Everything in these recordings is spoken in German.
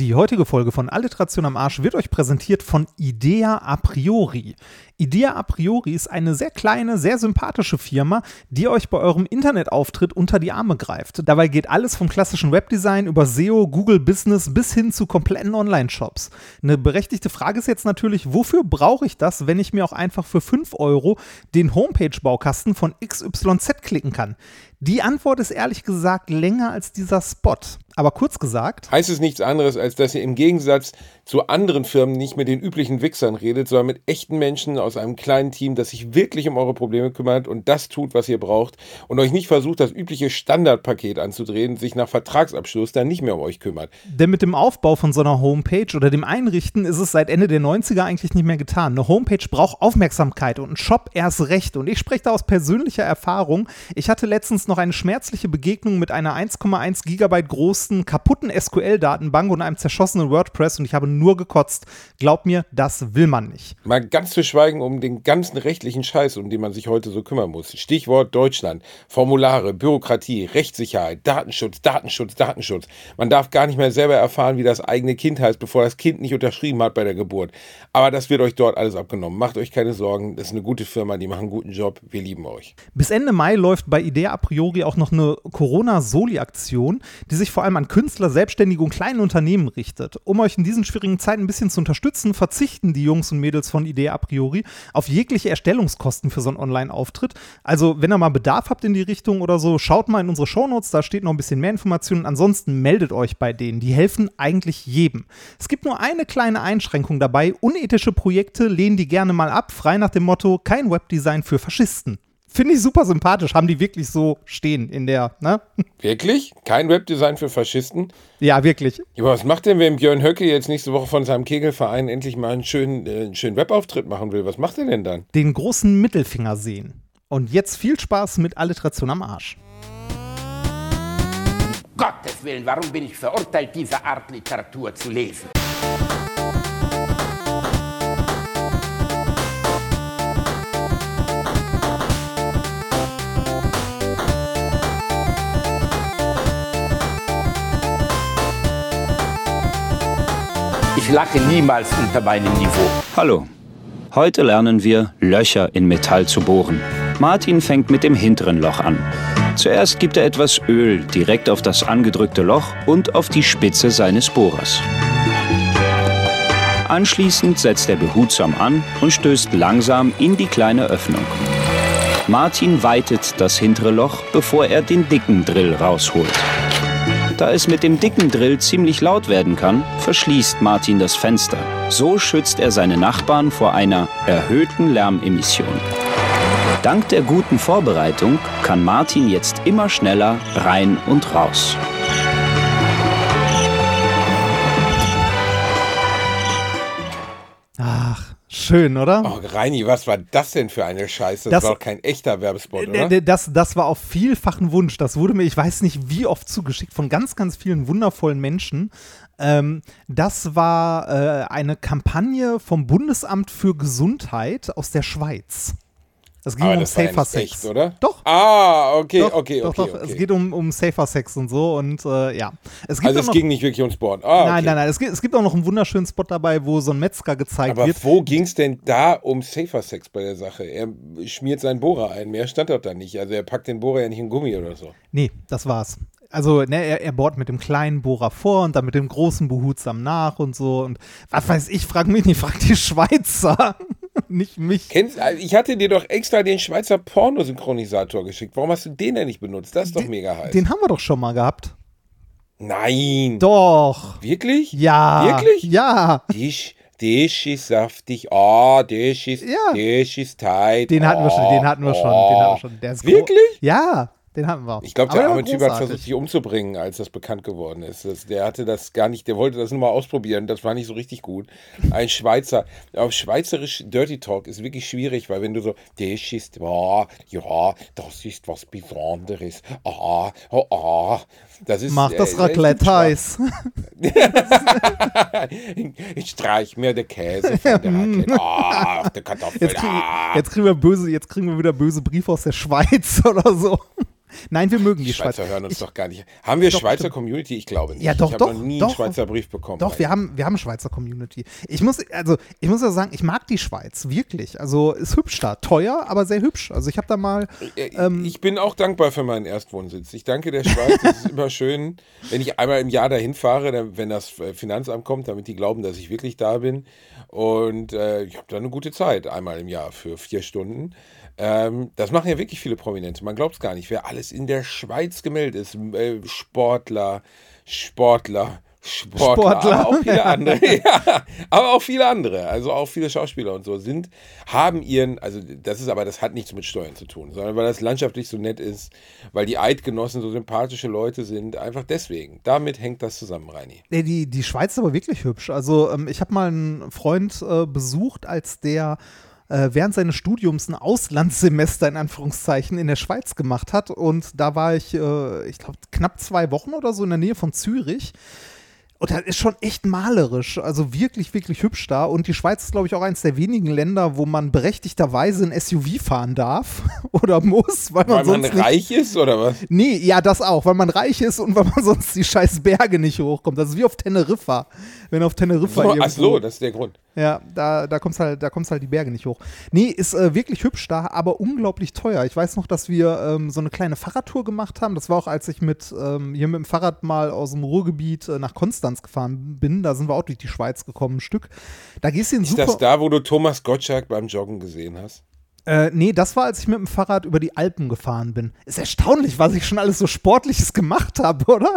Die heutige Folge von Alliteration am Arsch wird euch präsentiert von Idea a priori. Idea a priori ist eine sehr kleine, sehr sympathische Firma, die euch bei eurem Internetauftritt unter die Arme greift. Dabei geht alles vom klassischen Webdesign über SEO, Google Business bis hin zu kompletten Online-Shops. Eine berechtigte Frage ist jetzt natürlich, wofür brauche ich das, wenn ich mir auch einfach für 5 Euro den Homepage-Baukasten von XYZ klicken kann? Die Antwort ist ehrlich gesagt länger als dieser Spot. Aber kurz gesagt. Heißt es nichts anderes, als dass ihr im Gegensatz zu anderen Firmen nicht mit den üblichen Wichsern redet, sondern mit echten Menschen aus einem kleinen Team, das sich wirklich um eure Probleme kümmert und das tut, was ihr braucht und euch nicht versucht, das übliche Standardpaket anzudrehen, sich nach Vertragsabschluss dann nicht mehr um euch kümmert. Denn mit dem Aufbau von so einer Homepage oder dem Einrichten ist es seit Ende der 90er eigentlich nicht mehr getan. Eine Homepage braucht Aufmerksamkeit und ein Shop erst recht. Und ich spreche da aus persönlicher Erfahrung. Ich hatte letztens noch eine schmerzliche Begegnung mit einer 1,1 Gigabyte großen kaputten SQL-Datenbank und einem zerschossenen WordPress und ich habe nur gekotzt. Glaub mir, das will man nicht. Mal ganz zu schweigen um den ganzen rechtlichen Scheiß, um den man sich heute so kümmern muss. Stichwort Deutschland, Formulare, Bürokratie, Rechtssicherheit, Datenschutz, Datenschutz, Datenschutz. Man darf gar nicht mehr selber erfahren, wie das eigene Kind heißt, bevor das Kind nicht unterschrieben hat bei der Geburt. Aber das wird euch dort alles abgenommen. Macht euch keine Sorgen, das ist eine gute Firma, die machen einen guten Job. Wir lieben euch. Bis Ende Mai läuft bei Idea a priori auch noch eine Corona-Soli-Aktion, die sich vor allem an Künstler, Selbstständige und kleine Unternehmen richtet. Um euch in diesen schwierigen Zeiten ein bisschen zu unterstützen, verzichten die Jungs und Mädels von Idee a priori auf jegliche Erstellungskosten für so einen Online-Auftritt. Also, wenn ihr mal Bedarf habt in die Richtung oder so, schaut mal in unsere Shownotes, da steht noch ein bisschen mehr Informationen. Ansonsten meldet euch bei denen. Die helfen eigentlich jedem. Es gibt nur eine kleine Einschränkung dabei. Unethische Projekte lehnen die gerne mal ab, frei nach dem Motto: kein Webdesign für Faschisten. Finde ich super sympathisch. Haben die wirklich so stehen in der, ne? Wirklich? Kein Webdesign für Faschisten? Ja, wirklich. Ja, aber was macht denn, wenn Björn Höcke jetzt nächste Woche von seinem Kegelverein endlich mal einen schönen, äh, einen schönen Webauftritt machen will? Was macht er denn dann? Den großen Mittelfinger sehen. Und jetzt viel Spaß mit Alliteration am Arsch. Gottes Willen, warum bin ich verurteilt, diese Art Literatur zu lesen? Ich lache niemals unter meinem Niveau. Hallo. Heute lernen wir, Löcher in Metall zu bohren. Martin fängt mit dem hinteren Loch an. Zuerst gibt er etwas Öl direkt auf das angedrückte Loch und auf die Spitze seines Bohrers. Anschließend setzt er behutsam an und stößt langsam in die kleine Öffnung. Martin weitet das hintere Loch, bevor er den dicken Drill rausholt. Da es mit dem dicken Drill ziemlich laut werden kann, verschließt Martin das Fenster. So schützt er seine Nachbarn vor einer erhöhten Lärmemission. Dank der guten Vorbereitung kann Martin jetzt immer schneller rein und raus. Schön, oder? Oh, Reini, was war das denn für eine Scheiße? Das, das war doch kein echter Werbespot, oder? Das, das war auf vielfachen Wunsch. Das wurde mir, ich weiß nicht wie oft zugeschickt, von ganz, ganz vielen wundervollen Menschen. Ähm, das war äh, eine Kampagne vom Bundesamt für Gesundheit aus der Schweiz. Es ging Aber um das war ja Safer Sex. echt, oder? Doch. Ah, okay, Doch, okay, doch, okay, doch. okay. Es geht um, um Safer Sex und so und äh, ja. Es also es noch, ging nicht wirklich um Sport. Ah, okay. Nein, nein, nein. Es gibt, es gibt auch noch einen wunderschönen Spot dabei, wo so ein Metzger gezeigt Aber wird. wo ging es denn da um Safer Sex bei der Sache? Er schmiert seinen Bohrer ein. Mehr stand dort da nicht. Also er packt den Bohrer ja nicht in Gummi oder so. Nee, das war's. Also, ne, er, er bohrt mit dem kleinen Bohrer vor und dann mit dem großen behutsam nach und so. Und was weiß ich, frag mich nicht, frag die Schweizer. nicht mich. Kennst, also ich hatte dir doch extra den Schweizer Pornosynchronisator geschickt. Warum hast du den denn nicht benutzt? Das ist doch mega heiß. Den haben wir doch schon mal gehabt. Nein. Doch. Wirklich? Ja. Wirklich? Ja. Dich, dich ist saftig. Ah, dich ist, Ja. dich ist tight. Den hatten wir schon, den hatten wir schon, den hatten wir schon. Der ist Wirklich? Ja, den hatten wir. Ich glaube, der arme Typ hat versucht, sich umzubringen, als das bekannt geworden ist. Das, der hatte das gar nicht, der wollte das nur mal ausprobieren. Das war nicht so richtig gut. Ein Schweizer, auf Schweizerisch Dirty Talk ist wirklich schwierig, weil wenn du so, das ist, ja, ja, das ist was Besonderes. Ah, oh, ah. Das ist, Mach das äh, Raclette heiß. Ich streich mir den Käse von der Raclette. Auf der Kartoffel. Jetzt kriegen, Ah. jetzt kriegen wir böse, jetzt kriegen wir wieder böse Briefe aus der Schweiz oder so. Nein, wir mögen die, Die Schweizer Schweiz. hören uns Ich- doch gar nicht. Haben wir Doch, Schweizer stimmt. Community? Ich glaube nicht. Ja, doch, ich habe noch nie doch. einen Schweizer Brief bekommen. Doch, wir haben, wir haben Schweizer Community. Ich muss, also, ich muss ja sagen, ich mag die Schweiz, wirklich. Also, ist hübsch da. Teuer, aber sehr hübsch. Also, ich habe da mal, Äh, ähm, ich bin auch dankbar für meinen Erstwohnsitz. Ich danke der Schweiz. Es ist immer schön, wenn ich einmal im Jahr dahin fahre, wenn das äh, Finanzamt kommt, damit die glauben, dass ich wirklich da bin. Und äh, ich habe da eine gute Zeit, einmal im Jahr für vier Stunden. Ähm, das machen ja wirklich viele Prominente. Man glaubt es gar nicht, wer alles in der Schweiz gemeldet ist. Äh, Sportler, Sportler. Sportler, Sportler. aber auch viele andere, ja, aber auch viele andere, also auch viele Schauspieler und so sind, haben ihren, also das ist aber, das hat nichts mit Steuern zu tun, sondern weil das landschaftlich so nett ist, weil die Eidgenossen so sympathische Leute sind, einfach deswegen. Damit hängt das zusammen, Reini. Nee, die, die Schweiz ist aber wirklich hübsch. Also ähm, ich habe mal einen Freund äh, besucht, als der äh, während seines Studiums ein Auslandssemester in Anführungszeichen in der Schweiz gemacht hat. Und da war ich, äh, ich glaube, knapp zwei Wochen oder so in der Nähe von Zürich. Und das ist schon echt malerisch, also wirklich, wirklich hübsch da. Und die Schweiz ist, glaube ich, auch eines der wenigen Länder, wo man berechtigterweise ein SUV fahren darf oder muss, weil man Weil man sonst nicht reich ist oder was? Nee, ja, das auch, weil man reich ist und weil man sonst die scheiß Berge nicht hochkommt. Das ist wie auf Teneriffa. Wenn auf Teneriffa So, ach so, das ist der Grund. Ja, da, da kommst halt, da kommst halt die Berge nicht hoch. Nee, ist äh, wirklich hübsch da, aber unglaublich teuer. Ich weiß noch, dass wir ähm, so eine kleine Fahrradtour gemacht haben. Das war auch, als ich mit ähm, hier mit dem Fahrrad mal aus dem Ruhrgebiet äh, nach Konstanz gefahren bin. Da sind wir auch durch die Schweiz gekommen, ein Stück. Da gehst du in Ist super. das da, wo du Thomas Gottschalk beim Joggen gesehen hast? Äh, nee, das war, als ich mit dem Fahrrad über die Alpen gefahren bin. Ist erstaunlich, was ich schon alles so Sportliches gemacht habe, oder?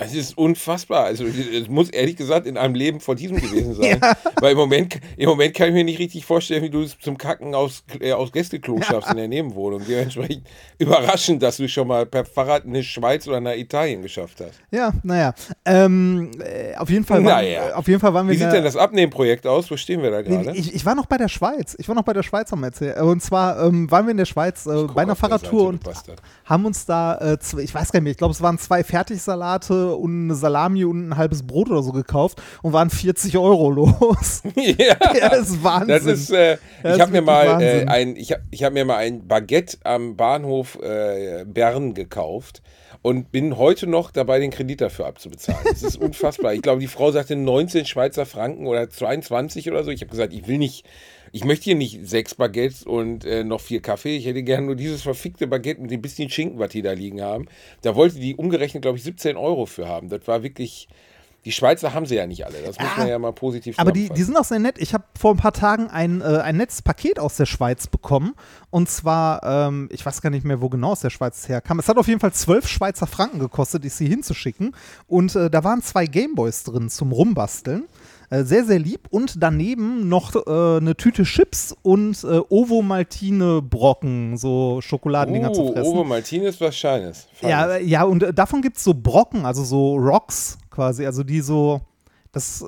Es ist unfassbar. Also es muss ehrlich gesagt in einem Leben vor diesem gewesen sein. Weil im Moment, im Moment kann ich mir nicht richtig vorstellen, wie du es zum Kacken aus, äh, aus Gästeklo schaffst in der Nebenwohnung. Dementsprechend überraschend, dass du schon mal per Fahrrad in die Schweiz oder nach Italien geschafft hast. Ja, naja. Ähm, äh, auf, jeden Fall waren, Naja. äh, auf jeden Fall waren wir Wie sieht denn das Abnehmprojekt aus? Wo stehen wir da gerade? ich, ich war noch bei der Schweiz. Ich war noch bei der Schweiz am Erzählen. Und zwar ähm, waren wir in der Schweiz äh, bei einer Fahrradtour und haben uns da, äh, zwei, ich weiß gar nicht mehr, ich glaube, es waren zwei Fertigsalate und eine Salami und ein halbes Brot oder so gekauft und waren 40 Euro los. ja. ja, das ist Wahnsinn. Das ist, äh, Das ich habe mir mal äh, ein, ich habe ich hab mir mal ein Baguette am Bahnhof äh, Bern gekauft und bin heute noch dabei, den Kredit dafür abzubezahlen. Das ist unfassbar. Ich glaube, die Frau sagte 19 Schweizer Franken oder 22 oder so. Ich habe gesagt, ich will nicht, ich möchte hier nicht sechs Baguettes und äh, noch vier Kaffee. Ich hätte gerne nur dieses verfickte Baguette mit dem bisschen Schinken, was die da liegen haben. Da wollte die umgerechnet, glaube ich, 17 Euro für haben. Das war wirklich. Die Schweizer haben sie ja nicht alle. Das muss man ja mal positiv Aber die, die sind auch sehr nett. Ich habe vor ein paar Tagen ein, äh, ein nettes Paket aus der Schweiz bekommen. Und zwar, ähm, ich weiß gar nicht mehr, wo genau aus der Schweiz es herkam. Es hat auf jeden Fall 12 Schweizer Franken gekostet, die sie hinzuschicken. Und äh, da waren zwei Gameboys drin zum Rumbasteln. Äh, sehr, sehr lieb. Und daneben noch äh, eine Tüte Chips und äh, Ovo-Maltine Brocken, so Schokoladendinger zu Uh, fressen. Ovo Martinez was Scheines. Ja, ja, und davon gibt es so Brocken, also so Rocks quasi, also die so. Das,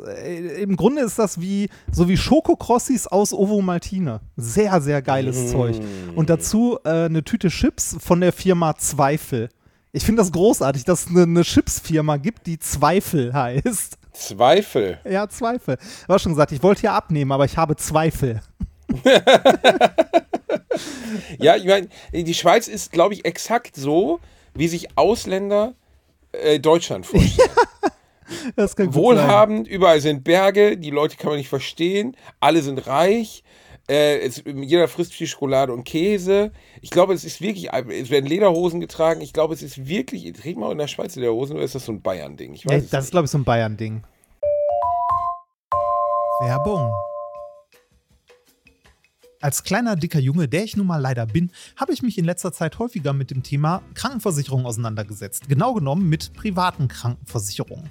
Im Grunde ist das wie so wie Schokokrossis aus Ovo Maltine. Sehr, sehr geiles Zeug. Und dazu äh, eine Tüte Chips von der Firma Zweifel. Ich finde das großartig, dass es eine, eine Chips-Firma gibt, die Zweifel heißt. Zweifel. Ja, Zweifel. War schon gesagt, ich wollte ja abnehmen, aber ich habe Zweifel. Ja, ich meine, die Schweiz ist, glaube ich, exakt so, wie sich Ausländer äh, Deutschland vorstellen. Gut sein. Wohlhabend, überall sind Berge, die Leute kann man nicht verstehen, alle sind reich. Äh, es, jeder frisst viel Schokolade und Käse. Ich glaube, es ist wirklich, es werden Lederhosen getragen. Ich glaube, es ist wirklich, trägt man in der Schweiz Lederhosen oder ist das so ein Bayern-Ding? Ja, das ist, nicht. glaube ich, so ein Bayern-Ding. Werbung. Als kleiner, dicker Junge, der ich nun mal leider bin, habe ich mich in letzter Zeit häufiger mit dem Thema Krankenversicherung auseinandergesetzt. Genau genommen mit privaten Krankenversicherungen.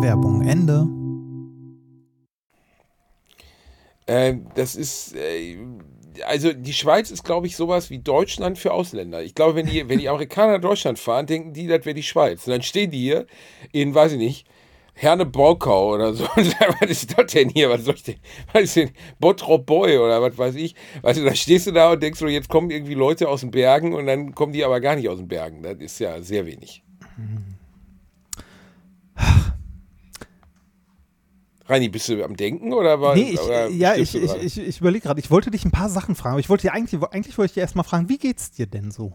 Werbung Ende. Äh, das ist, äh, also die Schweiz ist, glaube ich, sowas wie Deutschland für Ausländer. Ich glaube, wenn die, wenn die Amerikaner Deutschland fahren, denken die, das wäre die Schweiz. Und dann stehen die hier in, weiß ich nicht, Herne Borkau oder so. Und sagen, was ist das denn hier? Was soll ich denn? Was ist denn? Bottrop Boy oder was weiß ich? Weißt du, da stehst du da und denkst so, jetzt kommen irgendwie Leute aus den Bergen und dann kommen die aber gar nicht aus den Bergen. Das ist ja sehr wenig. Reini, bist du am Denken oder war Nee, ich, oder ja, ich, ich, ich, ich überlege gerade, ich wollte dich ein paar Sachen fragen, aber ich wollte dir eigentlich, eigentlich wollte ich dir erstmal fragen, wie geht's dir denn so?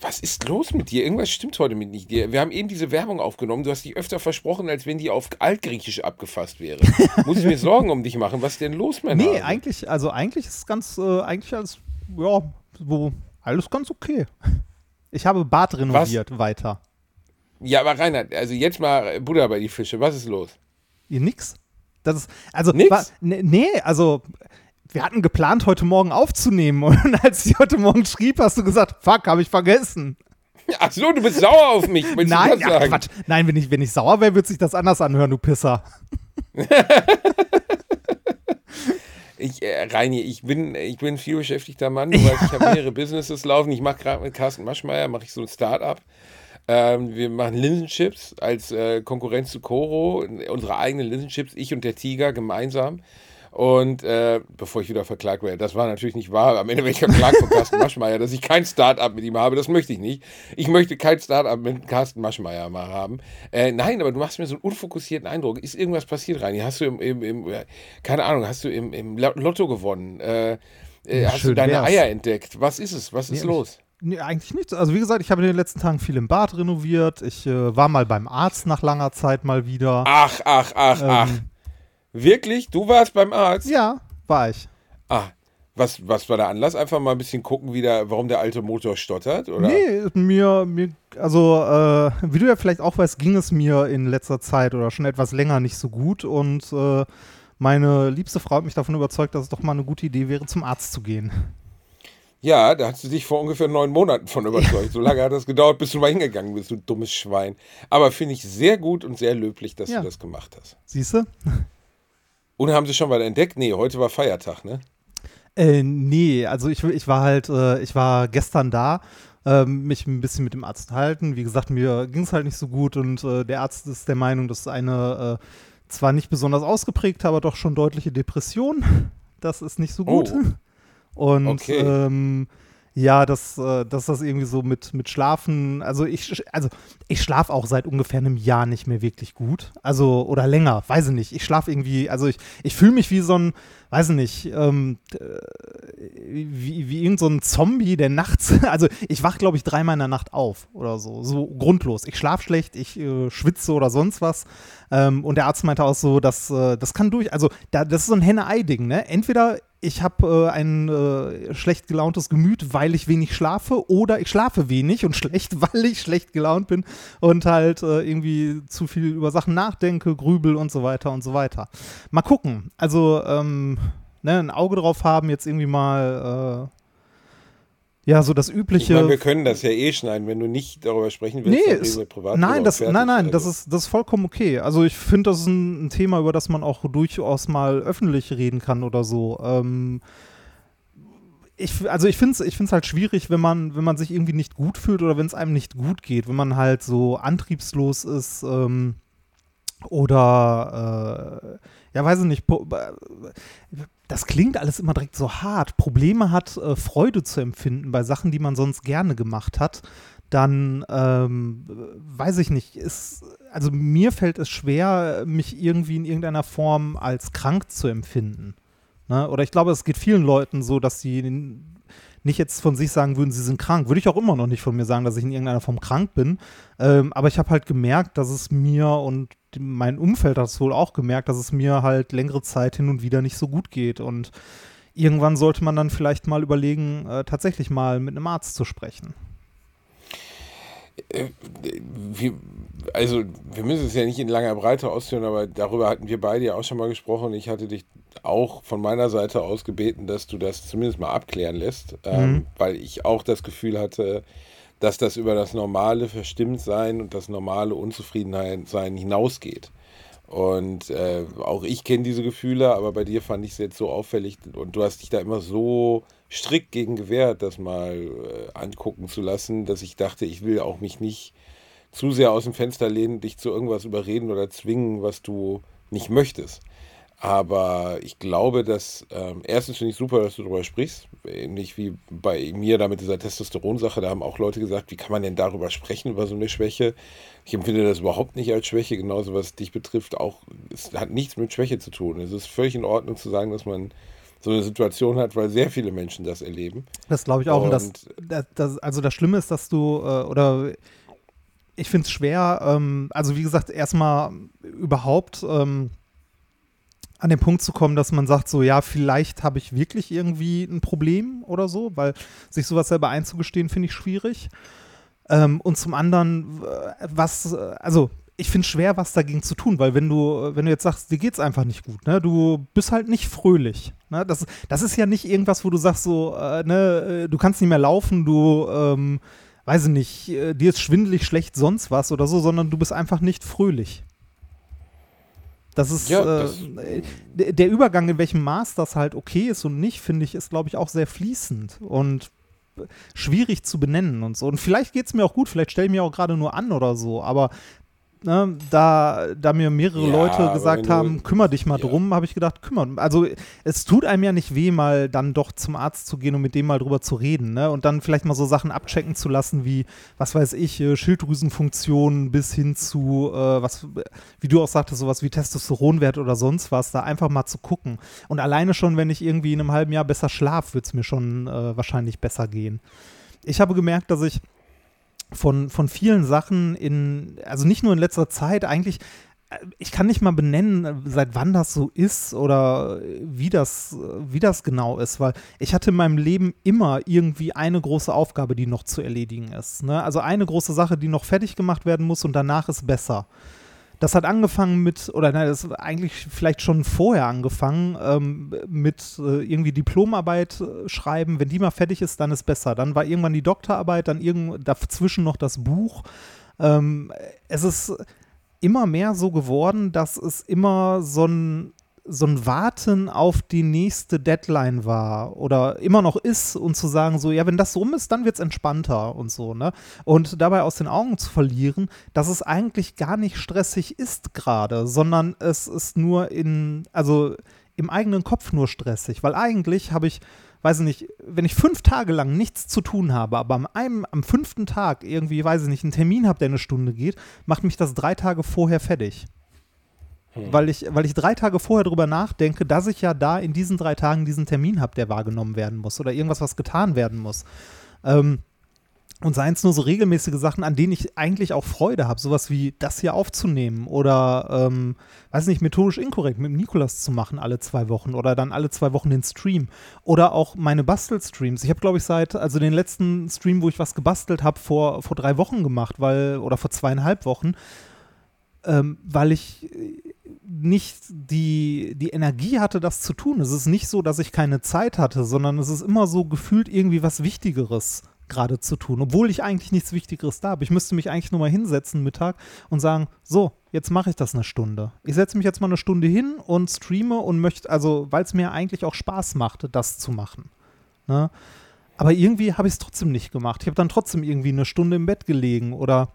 Was ist los mit dir? Irgendwas stimmt heute mit nicht dir. Wir haben eben diese Werbung aufgenommen. Du hast die öfter versprochen, als wenn die auf Altgriechisch abgefasst wäre. Muss ich mir Sorgen um dich machen? Was ist denn los, mein Nee, Hase? eigentlich, also eigentlich ist es ganz, äh, eigentlich alles, ja, so, alles ganz okay. Ich habe Bad renoviert weiter. Ja, aber Reinhard, also jetzt mal Buddha bei die Fische. Was ist los? Ihr nix? Das ist, also? War, ne, nee, also, wir hatten geplant, heute Morgen aufzunehmen und als ich heute Morgen schrieb, hast du gesagt, fuck, habe ich vergessen. Ach so, du bist sauer auf mich. Nein, ja? Quatsch. Nein, wenn ich, wenn ich sauer wäre, würde sich das anders anhören, du Pisser. Ich, äh, Reini, ich bin, ich bin ein viel beschäftigter Mann. Du weißt, ich habe mehrere Businesses laufen. Ich mache gerade mit Carsten Maschmeyer, mache ich so ein Start-up. Ähm, wir machen Linsenchips als äh, Konkurrenz zu Koro. Unsere eigenen Linsenchips, ich und der Tiger gemeinsam. Und äh, bevor ich wieder verklagt werde, das war natürlich nicht wahr. Am Ende werde ich verklagt von Carsten Maschmeyer, dass ich kein Start-up mit ihm habe. Das möchte ich nicht. Ich möchte kein Start-up mit Carsten Maschmeyer mal haben. Äh, nein, aber du machst mir so einen unfokussierten Eindruck. Ist irgendwas passiert, Reini? Hast du im, im, im äh, keine Ahnung, hast du im, im Lotto gewonnen? Äh, äh, hast du deine wär's. Eier entdeckt? Was ist es? Was ist Nee, los? Nee, eigentlich nichts. Also wie gesagt, ich habe in den letzten Tagen viel im Bad renoviert. Ich äh, war mal beim Arzt nach langer Zeit mal wieder. Ach, ach, ach, Ähm, ach. Wirklich? Du warst beim Arzt? Ja, war ich. Ah, was, was war der Anlass? Einfach mal ein bisschen gucken, wie der, warum der alte Motor stottert? Oder? Nee, mir, mir also äh, wie du ja vielleicht auch weißt, ging es mir in letzter Zeit oder schon etwas länger nicht so gut und äh, meine liebste Frau hat mich davon überzeugt, dass es doch mal eine gute Idee wäre, zum Arzt zu gehen. Ja, da hast du dich vor ungefähr neun Monaten von überzeugt. So lange hat das gedauert, bis du mal hingegangen bist, du dummes Schwein. Aber finde ich sehr gut und sehr löblich, dass Ja. du das gemacht hast. Siehst du? Und haben sie schon mal entdeckt? Nee, heute war Feiertag, ne? Äh, nee, also ich, ich war halt, äh, ich war gestern da, ähm, mich ein bisschen mit dem Arzt halten. Wie gesagt, mir ging es halt nicht so gut und äh, der Arzt ist der Meinung, dass eine äh, zwar nicht besonders ausgeprägte, aber doch schon deutliche Depression. Das ist nicht so gut. Und Okay. ähm, ja, dass, äh, dass das irgendwie so mit, mit Schlafen, also ich, also ich schlafe auch seit ungefähr einem Jahr nicht mehr wirklich gut. Also, oder länger, weiß ich nicht. Ich schlafe irgendwie, also ich, ich fühle mich wie so ein, weiß ich nicht, ähm, äh, wie, wie irgend so ein Zombie, der nachts, also ich wach, glaube ich, dreimal in der Nacht auf oder so, so grundlos. Ich schlafe schlecht, ich äh, schwitze oder sonst was. Ähm, und der Arzt meinte auch so, dass äh, das kann durch, also da, das ist so ein Henne-Ei-Ding, ne? Entweder ich habe äh, ein äh, schlecht gelauntes Gemüt, weil ich wenig schlafe, oder ich schlafe wenig und schlecht, weil ich schlecht gelaunt bin und halt äh, irgendwie zu viel über Sachen nachdenke, grübel und so weiter und so weiter. Mal gucken. Also, ähm, ne, ein Auge drauf haben, jetzt irgendwie mal, äh, ja, so das Ich übliche. meine, wir können das ja eh schneiden. Wenn du nicht darüber sprechen willst, Nee, wir privat nein, das, nein, nein, das ist, das ist vollkommen okay. Also ich finde, das ist ein, ein Thema, über das man auch durchaus mal öffentlich reden kann oder so. Ähm, ich, also ich finde es ich find's halt schwierig, wenn man, wenn man sich irgendwie nicht gut fühlt oder wenn es einem nicht gut geht, wenn man halt so antriebslos ist, ähm, oder äh, ja, weiß ich nicht, das klingt alles immer direkt so hart, Probleme hat, äh, Freude zu empfinden bei Sachen, die man sonst gerne gemacht hat, dann ähm, weiß ich nicht, ist, also mir fällt es schwer, mich irgendwie in irgendeiner Form als krank zu empfinden. Ne? Oder ich glaube, es geht vielen Leuten so, dass sie nicht jetzt von sich sagen würden, sie sind krank. Würde ich auch immer noch nicht von mir sagen, dass ich in irgendeiner Form krank bin. Ähm, aber ich habe halt gemerkt, dass es mir und mein Umfeld hat es wohl auch gemerkt, dass es mir halt längere Zeit hin und wieder nicht so gut geht. Und irgendwann sollte man dann vielleicht mal überlegen, äh, tatsächlich mal mit einem Arzt zu sprechen. Äh, wir, also, wir müssen es ja nicht in langer Breite ausführen, aber darüber hatten wir beide ja auch schon mal gesprochen. Ich hatte dich auch von meiner Seite aus gebeten, dass du das zumindest mal abklären lässt, ähm, mhm. ähm, weil ich auch das Gefühl hatte, dass das über das normale Verstimmtsein und das normale Unzufriedenheit-Sein hinausgeht. Und äh, auch ich kenne diese Gefühle, aber bei dir fand ich es jetzt so auffällig und du hast dich da immer so strikt gegen gewehrt, das mal äh, angucken zu lassen, dass ich dachte, ich will auch mich nicht zu sehr aus dem Fenster lehnen, dich zu irgendwas überreden oder zwingen, was du nicht möchtest. Aber ich glaube, dass ähm, erstens finde ich super, dass du darüber sprichst. Ähnlich wie bei mir da mit dieser Testosteron-Sache, da haben auch Leute gesagt, wie kann man denn darüber sprechen, über so eine Schwäche? Ich empfinde das überhaupt nicht als Schwäche, genauso was dich betrifft, auch, es hat nichts mit Schwäche zu tun. Es ist völlig in Ordnung zu sagen, dass man so eine Situation hat, weil sehr viele Menschen das erleben. Das glaube ich auch. Und, und das, das, also das Schlimme ist, dass du, äh, oder ich finde es schwer, ähm, also wie gesagt, erstmal überhaupt ähm, an den Punkt zu kommen, dass man sagt, so ja, vielleicht habe ich wirklich irgendwie ein Problem oder so, weil sich sowas selber einzugestehen, finde ich schwierig. Ähm, und zum anderen, was, also ich finde es schwer, was dagegen zu tun, weil wenn du, wenn du jetzt sagst, dir geht es einfach nicht gut, ne, du bist halt nicht fröhlich. Ne? Das, das ist ja nicht irgendwas, wo du sagst, so, äh, ne, du kannst nicht mehr laufen, du, ähm, weiß ich nicht, äh, dir ist schwindelig schlecht, sonst was oder so, sondern du bist einfach nicht fröhlich. Das ist ja, das äh, der Übergang, in welchem Maß das halt okay ist und nicht, finde ich, ist, glaube ich, auch sehr fließend und schwierig zu benennen und so. Und vielleicht geht es mir auch gut, vielleicht stelle ich mir auch gerade nur an oder so, aber ne, da, da mir mehrere ja, Leute gesagt haben, kümmere dich mal ja. drum, habe ich gedacht, kümmern. Also es tut einem ja nicht weh, mal dann doch zum Arzt zu gehen und mit dem mal drüber zu reden, ne? Und dann vielleicht mal so Sachen abchecken zu lassen, wie, was weiß ich, äh, Schilddrüsenfunktionen bis hin zu, äh, was, wie du auch sagtest, sowas wie Testosteronwert oder sonst was, da einfach mal zu gucken. Und alleine schon, wenn ich irgendwie in einem halben Jahr besser schlaf, wird es mir schon äh, wahrscheinlich besser gehen. Ich habe gemerkt, dass ich von, von vielen Sachen in, also nicht nur in letzter Zeit, eigentlich, ich kann nicht mal benennen, seit wann das so ist oder wie das, wie das genau ist, weil ich hatte in meinem Leben immer irgendwie eine große Aufgabe, die noch zu erledigen ist. Ne? Also eine große Sache, die noch fertig gemacht werden muss und danach ist besser. Das hat angefangen mit, oder nein, das ist eigentlich vielleicht schon vorher angefangen, ähm, mit äh, irgendwie Diplomarbeit äh, schreiben. Wenn die mal fertig ist, dann ist besser. Dann war irgendwann die Doktorarbeit, dann irgend, dazwischen noch das Buch. Ähm, es ist immer mehr so geworden, dass es immer so ein so ein Warten auf die nächste Deadline war oder immer noch ist und zu sagen, so, ja, wenn das rum ist, dann wird es entspannter und so, ne? Und dabei aus den Augen zu verlieren, dass es eigentlich gar nicht stressig ist gerade, sondern es ist nur in, also im eigenen Kopf nur stressig, weil eigentlich habe ich, weiß ich nicht, wenn ich fünf Tage lang nichts zu tun habe, aber am, einem, am fünften Tag irgendwie, weiß ich nicht, einen Termin habe, der eine Stunde geht, macht mich das drei Tage vorher fertig. Hm. Weil, ich, weil ich drei Tage vorher darüber nachdenke, dass ich ja da in diesen drei Tagen diesen Termin habe, der wahrgenommen werden muss oder irgendwas, was getan werden muss. Ähm, und seien es nur so regelmäßige Sachen, an denen ich eigentlich auch Freude habe, sowas wie das hier aufzunehmen oder, ähm, weiß nicht, methodisch inkorrekt mit Nikolas zu machen alle zwei Wochen oder dann alle zwei Wochen den Stream oder auch meine Bastelstreams. Ich habe, glaube ich, seit, also den letzten Stream, wo ich was gebastelt habe, vor, vor drei Wochen gemacht, weil, oder vor zweieinhalb Wochen, ähm, weil ich nicht die, die Energie hatte, das zu tun. Es ist nicht so, dass ich keine Zeit hatte, sondern es ist immer so gefühlt irgendwie was Wichtigeres gerade zu tun, obwohl ich eigentlich nichts Wichtigeres da habe. Ich müsste mich eigentlich nur mal hinsetzen Mittag und sagen, so, jetzt mache ich das eine Stunde. Ich setze mich jetzt mal eine Stunde hin und streame und möchte, also weil es mir eigentlich auch Spaß machte, das zu machen. Ne? Aber irgendwie habe ich es trotzdem nicht gemacht. Ich habe dann trotzdem irgendwie eine Stunde im Bett gelegen oder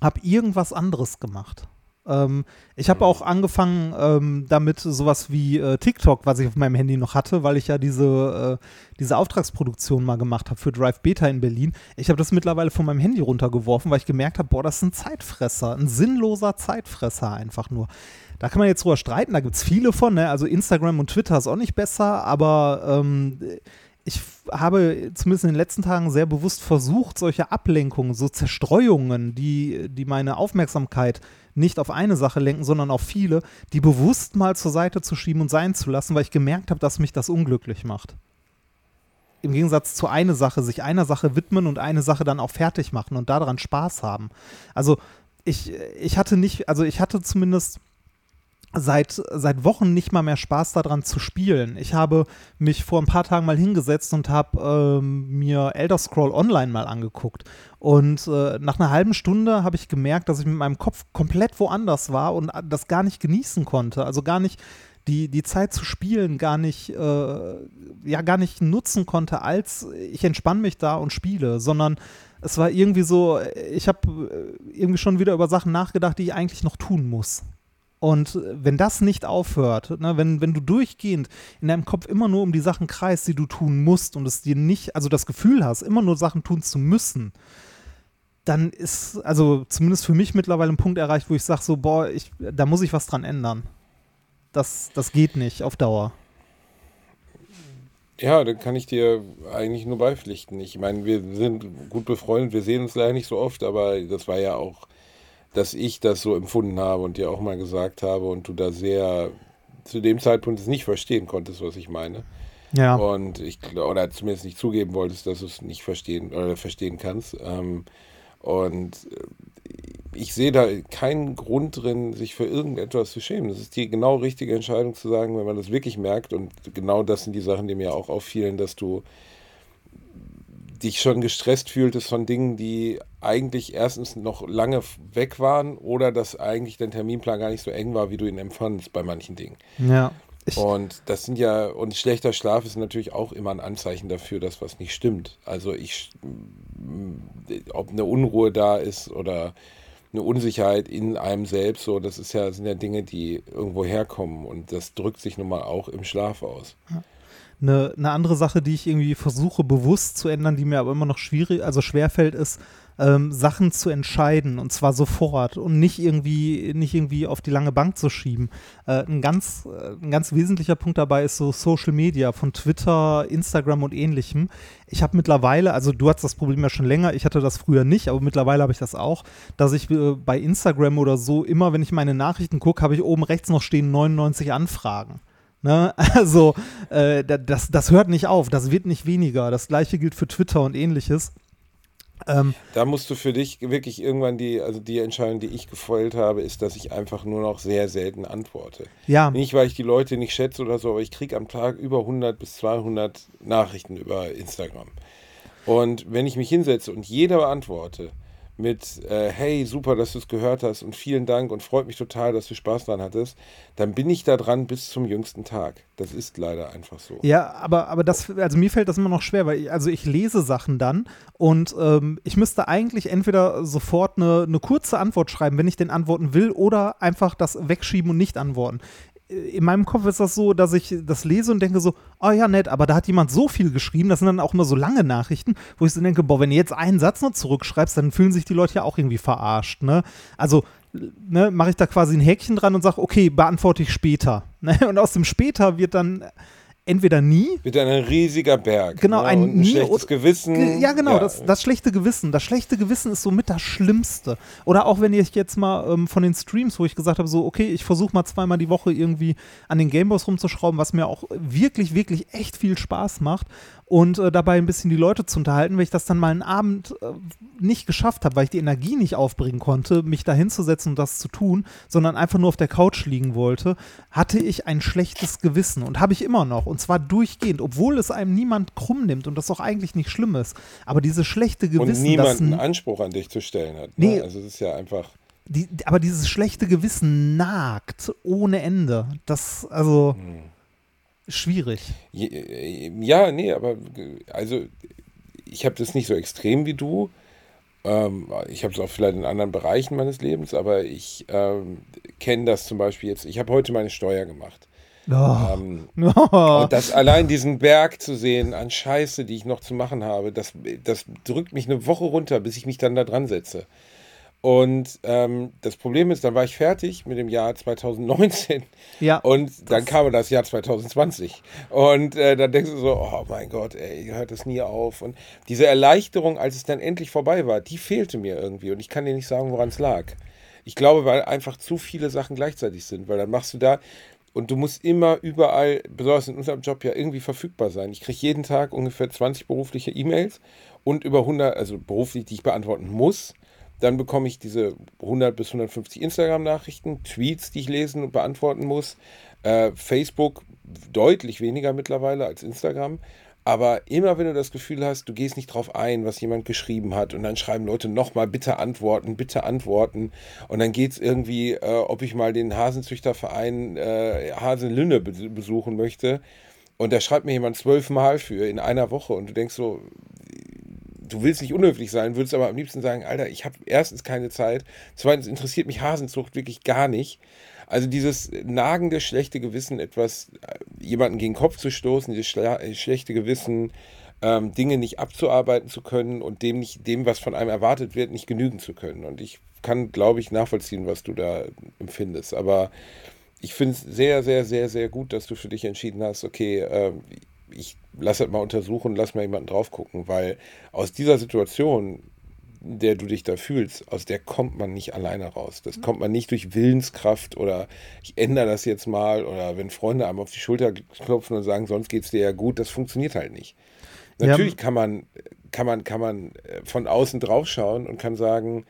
habe irgendwas anderes gemacht. Ähm, ich habe auch angefangen ähm, damit sowas wie äh, TikTok, was ich auf meinem Handy noch hatte, weil ich ja diese, äh, diese Auftragsproduktion mal gemacht habe für Drive Beta in Berlin. Ich habe das mittlerweile von meinem Handy runtergeworfen, weil ich gemerkt habe, boah, das ist ein Zeitfresser, ein sinnloser Zeitfresser einfach nur. Da kann man jetzt drüber streiten, da gibt es viele von, ne? also Instagram und Twitter ist auch nicht besser, aber ähm, ich habe zumindest in den letzten Tagen sehr bewusst versucht, solche Ablenkungen, so Zerstreuungen, die, die meine Aufmerksamkeit nicht auf eine Sache lenken, sondern auf viele, die bewusst mal zur Seite zu schieben und sein zu lassen, weil ich gemerkt habe, dass mich das unglücklich macht. Im Gegensatz zu einer Sache, sich einer Sache widmen und eine Sache dann auch fertig machen und daran Spaß haben. Also ich, ich hatte nicht, also ich hatte zumindest seit, seit Wochen nicht mal mehr Spaß daran zu spielen. Ich habe mich vor ein paar Tagen mal hingesetzt und habe ähm, mir Elder Scroll Online mal angeguckt. Und äh, nach einer halben Stunde habe ich gemerkt, dass ich mit meinem Kopf komplett woanders war und das gar nicht genießen konnte. Also gar nicht die, die Zeit zu spielen gar nicht, äh, ja, gar nicht nutzen konnte, als ich entspanne mich da und spiele, sondern es war irgendwie so, ich habe äh, irgendwie schon wieder über Sachen nachgedacht, die ich eigentlich noch tun muss. Und wenn das nicht aufhört, ne, wenn, wenn du durchgehend in deinem Kopf immer nur um die Sachen kreist, die du tun musst und es dir nicht, also das Gefühl hast, immer nur Sachen tun zu müssen, dann ist, also zumindest für mich mittlerweile ein Punkt erreicht, wo ich sage so, boah, ich, da muss ich was dran ändern. Das, das geht nicht auf Dauer. Ja, da kann ich dir eigentlich nur beipflichten. Ich meine, wir sind gut befreundet, wir sehen uns leider nicht so oft, aber das war ja auch dass ich das so empfunden habe und dir auch mal gesagt habe und du da sehr zu dem Zeitpunkt es nicht verstehen konntest, was ich meine. Ja. Und ich oder zumindest nicht zugeben wolltest, dass du es nicht verstehen oder verstehen kannst. Ähm, und äh, ich sehe da keinen Grund drin, sich für irgendetwas zu schämen. Das ist die genau richtige Entscheidung zu sagen, wenn man das wirklich merkt. Und genau das sind die Sachen, die mir auch auffielen, dass du dich schon gestresst fühltest von Dingen, die eigentlich erstens noch lange weg waren oder dass eigentlich dein Terminplan gar nicht so eng war, wie du ihn empfandest bei manchen Dingen. Ja. Und das sind ja, und schlechter Schlaf ist natürlich auch immer ein Anzeichen dafür, dass was nicht stimmt. Also ich, ob eine Unruhe da ist oder eine Unsicherheit in einem selbst, so, das ist ja, sind ja Dinge, die irgendwo herkommen und das drückt sich nun mal auch im Schlaf aus. Ja. Eine, eine andere Sache, die ich irgendwie versuche bewusst zu ändern, die mir aber immer noch schwierig, also schwerfällt, ist, ähm, Sachen zu entscheiden und zwar sofort und nicht irgendwie, nicht irgendwie auf die lange Bank zu schieben. Äh, ein, ganz, äh, ein ganz wesentlicher Punkt dabei ist so Social Media von Twitter, Instagram und ähnlichem. Ich habe mittlerweile, also du hast das Problem ja schon länger, ich hatte das früher nicht, aber mittlerweile habe ich das auch, dass ich äh, bei Instagram oder so immer, wenn ich meine Nachrichten gucke, habe ich oben rechts noch stehen 99 Anfragen. Ne? Also äh, das, das hört nicht auf, das wird nicht weniger. Das gleiche gilt für Twitter und ähnliches. Ähm, da musst du für dich wirklich irgendwann die, also die Entscheidung, die ich gefeuert habe, ist, dass ich einfach nur noch sehr selten antworte. Ja. Nicht, weil ich die Leute nicht schätze oder so, aber ich kriege am Tag über 100 bis 200 Nachrichten über Instagram. Und wenn ich mich hinsetze und jeder beantworte, mit äh, Hey, super, dass du es gehört hast und vielen Dank und freut mich total, dass du Spaß dran hattest, dann bin ich da dran bis zum jüngsten Tag. Das ist leider einfach so. Ja, aber, aber das, also mir fällt das immer noch schwer, weil ich, also ich lese Sachen dann und ähm, ich müsste eigentlich entweder sofort eine, eine kurze Antwort schreiben, wenn ich den antworten will, oder einfach das wegschieben und nicht antworten in meinem Kopf ist das so, dass ich das lese und denke so, oh ja, nett, aber da hat jemand so viel geschrieben, das sind dann auch immer so lange Nachrichten, wo ich so denke, boah, wenn du jetzt einen Satz nur zurückschreibst, dann fühlen sich die Leute ja auch irgendwie verarscht, ne? Also, ne, mache ich da quasi ein Häkchen dran und sage, okay, beantworte ich später. Ne? Und aus dem später wird dann entweder nie. Wird dann ein riesiger Berg. Genau, ne? ein, ein schlechtes Gewissen. Ja, genau, ja. Das, das schlechte Gewissen. Das schlechte Gewissen ist somit das Schlimmste. Oder auch wenn ich jetzt mal ähm, von den Streams, wo ich gesagt habe, so, okay, ich versuche mal zweimal die Woche irgendwie an den Gameboys rumzuschrauben, was mir auch wirklich, wirklich echt viel Spaß macht und äh, dabei ein bisschen die Leute zu unterhalten, wenn ich das dann mal einen Abend äh, nicht geschafft habe, weil ich die Energie nicht aufbringen konnte, mich da hinzusetzen und das zu tun, sondern einfach nur auf der Couch liegen wollte, hatte ich ein schlechtes Gewissen und habe ich immer noch und zwar durchgehend, obwohl es einem niemand krumm nimmt und das auch eigentlich nicht schlimm ist, aber dieses schlechte Gewissen, und niemand einen Anspruch an dich zu stellen hat. Ne? Nee, also es ist ja einfach die, aber dieses schlechte Gewissen nagt ohne Ende. Das, also. Hm schwierig. Ja, nee, aber also ich habe das nicht so extrem wie du, Ähm, ich habe es auch vielleicht in anderen Bereichen meines Lebens, aber ich ähm, kenne das zum Beispiel jetzt. Ich habe heute meine Steuer gemacht. Oh. Ähm, Und das allein diesen Berg zu sehen an Scheiße, die ich noch zu machen habe, das, das drückt mich eine Woche runter, bis ich mich dann da dran setze. Und ähm, das Problem ist, dann war ich fertig mit dem Jahr 2019 Ja. und dann kam das Jahr 2020. Und äh, dann denkst du so, oh mein Gott, ey, hört das nie auf. Und diese Erleichterung, als es dann endlich vorbei war, die fehlte mir irgendwie. Und ich kann dir nicht sagen, woran es lag. Ich glaube, weil einfach zu viele Sachen gleichzeitig sind, weil dann machst du da und du musst immer überall, besonders in unserem Job, ja irgendwie verfügbar sein. Ich kriege jeden Tag ungefähr 20 berufliche E-Mails und über 100, also beruflich, die ich beantworten muss. Dann bekomme ich diese 100 bis 150 Instagram-Nachrichten, Tweets, die ich lesen und beantworten muss. Äh, Facebook deutlich weniger mittlerweile als Instagram. Aber immer wenn du das Gefühl hast, du gehst nicht drauf ein, was jemand geschrieben hat, und dann schreiben Leute nochmal, bitte antworten, bitte antworten. Und dann geht es irgendwie, äh, ob ich mal den Hasenzüchterverein äh, Hasenlünne be besuchen möchte. Und da schreibt mir jemand zwölfmal für in einer Woche. Und du denkst so, du willst nicht unhöflich sein, würdest aber am liebsten sagen, Alter, ich habe erstens keine Zeit, zweitens interessiert mich Hasenzucht wirklich gar nicht. Also dieses nagende schlechte Gewissen, etwas äh, jemanden gegen den Kopf zu stoßen, dieses schle schlechte Gewissen, ähm, Dinge nicht abzuarbeiten zu können und dem nicht, dem, was von einem erwartet wird, nicht genügen zu können. Und ich kann, glaube ich, nachvollziehen, was du da empfindest. Aber ich finde es sehr, sehr, sehr, sehr gut, dass du für dich entschieden hast, okay, äh, ich lasse das mal untersuchen, lass mal jemanden drauf gucken, weil aus dieser Situation, in der du dich da fühlst, aus der kommt man nicht alleine raus. Das kommt man nicht durch Willenskraft oder ich ändere das jetzt mal oder wenn Freunde einem auf die Schulter klopfen und sagen, sonst geht es dir ja gut, das funktioniert halt nicht. Natürlich kann man, kann man, kann man von außen drauf schauen und kann sagen,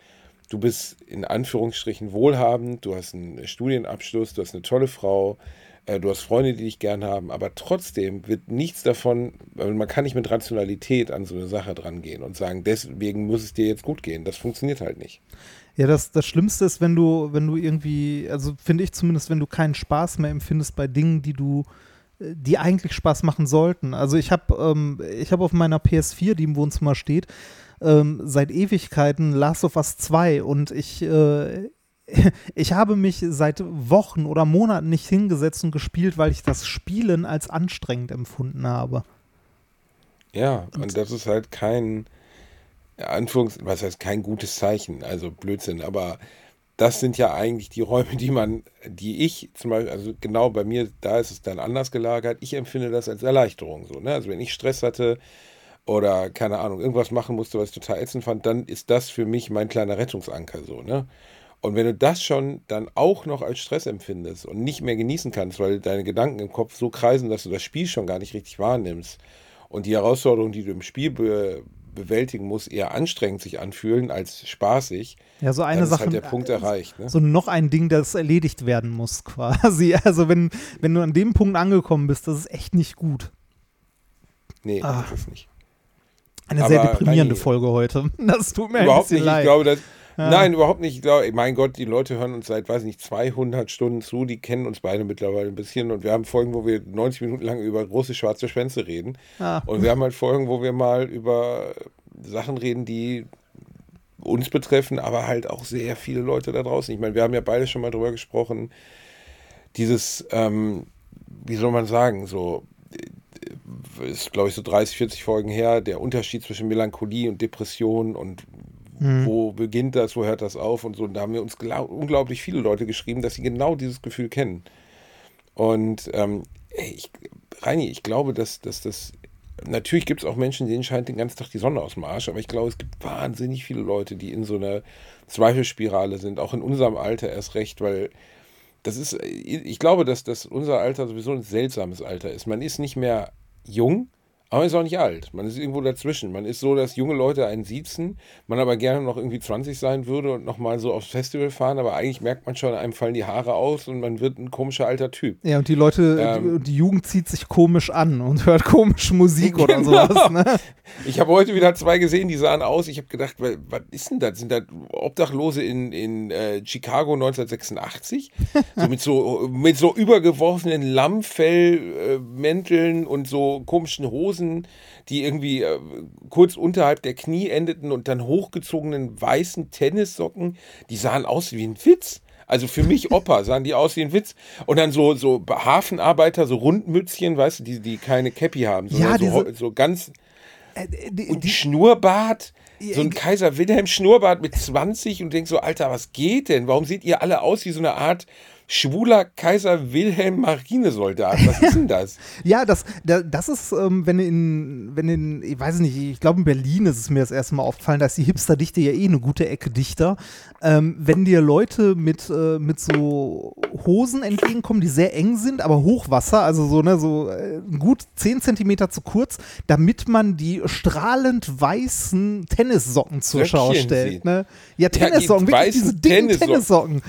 du bist in Anführungsstrichen wohlhabend, du hast einen Studienabschluss, du hast eine tolle Frau, äh, du hast Freunde, die dich gern haben, aber trotzdem wird nichts davon, man kann nicht mit Rationalität an so eine Sache dran gehen und sagen, deswegen muss es dir jetzt gut gehen. Das funktioniert halt nicht. Ja, das, das Schlimmste ist, wenn du, wenn du irgendwie, also finde ich zumindest, wenn du keinen Spaß mehr empfindest bei Dingen, die du, die eigentlich Spaß machen sollten. Also ich habe ähm, hab auf meiner PS4, die im Wohnzimmer steht, ähm, seit Ewigkeiten Last of Us 2 und ich, äh, ich habe mich seit Wochen oder Monaten nicht hingesetzt und gespielt, weil ich das Spielen als anstrengend empfunden habe. Ja, und, und das ist halt kein, Anführungs, was heißt kein gutes Zeichen, also Blödsinn, aber das sind ja eigentlich die Räume, die man, die ich zum Beispiel, also genau bei mir, da ist es dann anders gelagert. Ich empfinde das als Erleichterung so. Ne? Also wenn ich Stress hatte oder keine Ahnung, irgendwas machen musste, was ich total ätzend fand, dann ist das für mich mein kleiner Rettungsanker so. Ne? Und wenn du das schon dann auch noch als Stress empfindest und nicht mehr genießen kannst, weil deine Gedanken im Kopf so kreisen, dass du das Spiel schon gar nicht richtig wahrnimmst und die Herausforderungen, die du im Spiel be bewältigen musst, eher anstrengend sich anfühlen als spaßig, ja, so eine dann Sache, ist halt der Punkt erreicht. Ne? So noch ein Ding, das erledigt werden muss, quasi. Also wenn, wenn du an dem Punkt angekommen bist, das ist echt nicht gut. Nee, Ah. das ist nicht. Eine Aber sehr deprimierende Folge heute. Das tut mir ein Überhaupt bisschen nicht. leid. Ich glaube, dass. Nein, überhaupt nicht. Ich glaube, mein Gott, die Leute hören uns seit, weiß ich nicht, 200 Stunden zu. Die kennen uns beide mittlerweile ein bisschen. Und wir haben Folgen, wo wir 90 Minuten lang über große schwarze Schwänze reden. Ah. Und wir haben halt Folgen, wo wir mal über Sachen reden, die uns betreffen, aber halt auch sehr viele Leute da draußen. Ich meine, wir haben ja beide schon mal drüber gesprochen. Dieses, ähm, wie soll man sagen, so äh, ist, glaube ich, so 30, 40 Folgen her, der Unterschied zwischen Melancholie und Depression und wo beginnt das, wo hört das auf und so. Und da haben wir uns glau- unglaublich viele Leute geschrieben, dass sie genau dieses Gefühl kennen. Und ähm, ich, Reini, ich glaube, dass, dass das. Natürlich gibt es auch Menschen, denen scheint den ganzen Tag die Sonne aus dem Arsch, aber ich glaube, es gibt wahnsinnig viele Leute, die in so einer Zweifelspirale sind, auch in unserem Alter erst recht, weil das ist, ich glaube, dass, dass unser Alter sowieso ein seltsames Alter ist. Man ist nicht mehr jung, aber man ist auch nicht alt. Man ist irgendwo dazwischen. Man ist so, dass junge Leute einen siezen, man aber gerne noch irgendwie 20 sein würde und nochmal so aufs Festival fahren, aber eigentlich merkt man schon, einem fallen die Haare aus und man wird ein komischer alter Typ. Ja, und die Leute, Ähm. die, die Jugend zieht sich komisch an und hört komische Musik oder Genau. sowas. Ne? Ich habe heute wieder zwei gesehen, die sahen aus. Ich habe gedacht, wa- was ist denn das? Sind das Obdachlose in, in äh, Chicago 1986? So mit so mit so übergeworfenen Lammfellmänteln und so komischen Hosen, Hosen, die irgendwie äh, kurz unterhalb der Knie endeten und dann hochgezogenen weißen Tennissocken, die sahen aus wie ein Witz. Also für mich Opa sahen die aus wie ein Witz. Und dann so, so Hafenarbeiter, so Rundmützchen, weißt du, die, die keine Cappy haben, Ja, so, so ganz. Äh, die, Und die, Schnurrbart, so ein Kaiser Wilhelm Schnurrbart mit 20 und denkst so, Alter, was geht denn? Warum seht ihr alle aus wie so eine Art schwuler Kaiser Wilhelm Marinesoldat? Was ist denn das? Ja, das, da- das ist, ähm, wenn in, wenn in, ich weiß nicht, ich glaube in Berlin ist es mir das erste Mal aufgefallen, da ist die Hipsterdichte ja eh eine gute Ecke dichter. Ähm, wenn dir Leute mit, äh, mit so Hosen entgegenkommen, die sehr eng sind, aber Hochwasser, also so, ne, so äh, gut 10 Zentimeter zu kurz, damit man die strahlend weißen Tennissocken zur Schau stellt. Ne? Ja, Tennissocken, wirklich weißen diese dicken Tennissocken. Tennissocken.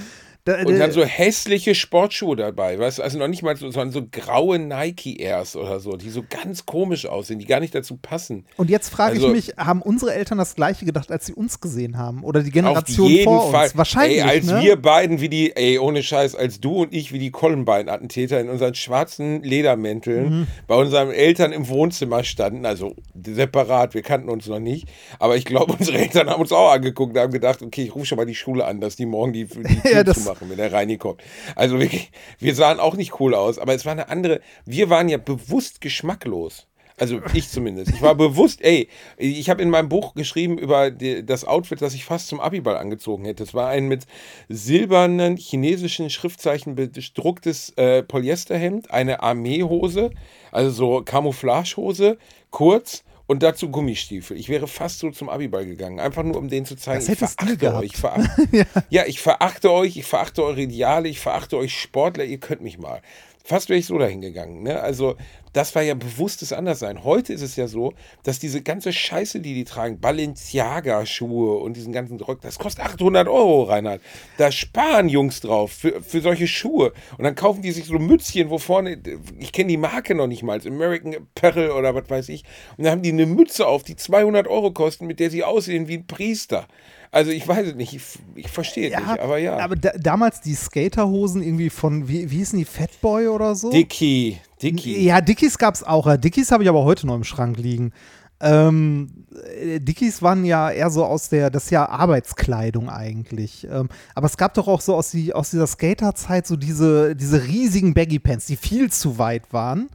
Da, Und dann so hässliche Sportschuhe dabei, weißt du? Also noch nicht mal so, sondern so graue Nike Airs oder so, die so ganz komisch aussehen, die gar nicht dazu passen. Und jetzt frage Also- ich mich, haben unsere Eltern das gleiche gedacht, als sie uns gesehen haben? Oder die Auf Generation jeden vor Fall. uns? Wahrscheinlich. Ey, als ne? wir beiden wie die, ey, ohne Scheiß, als du und ich wie die Columbine-Attentäter in unseren schwarzen Ledermänteln Mhm. bei unseren Eltern im Wohnzimmer standen, also separat, wir kannten uns noch nicht, aber ich glaube, unsere Eltern haben uns auch angeguckt und haben gedacht, okay, ich rufe schon mal die Schule an, dass die morgen die, die Ja, das- zumachen, wenn der Reini kommt. Also wirklich, wir sahen auch nicht cool aus, aber es war eine andere, wir waren ja bewusst geschmacklos. Also ich zumindest. Ich war bewusst, ey, ich habe in meinem Buch geschrieben über die, das Outfit, das ich fast zum Abiball angezogen hätte. Es war ein mit silbernen chinesischen Schriftzeichen bedrucktes äh, Polyesterhemd, eine Armeehose, also so Camouflagehose, kurz und dazu Gummistiefel. Ich wäre fast so zum Abiball gegangen, einfach nur um denen zu zeigen, Das ich verachte euch. Verachte, ja. ich verachte euch, ich verachte eure Ideale, ich verachte euch Sportler, ihr könnt mich mal. Fast wäre ich so dahin gegangen. Ne? Also, das war ja bewusstes Anderssein. Heute ist es ja so, dass diese ganze Scheiße, die die tragen, Balenciaga-Schuhe und diesen ganzen Rock, das kostet 800 Euro, Reinhard. Da sparen Jungs drauf für, für solche Schuhe. Und dann kaufen die sich so Mützchen, wo vorne, ich kenne die Marke noch nicht mal, American Apparel oder was weiß ich. Und dann haben die eine Mütze auf, die 200 Euro kosten, mit der sie aussehen wie ein Priester. Also ich weiß es nicht, ich, ich verstehe es nicht, aber ja. Aber da, damals die Skaterhosen irgendwie von, wie, wie hießen die, Fatboy oder so? Dicky, Dicky. Ja, Dickies gab es auch. Ja, Dickies habe ich aber heute noch im Schrank liegen. Ähm, äh, Dickies waren ja eher so aus der, das ist ja Arbeitskleidung eigentlich. Ähm, aber es gab doch auch so aus, die, aus dieser Skaterzeit so diese, diese riesigen Baggy Pants, die viel zu weit waren.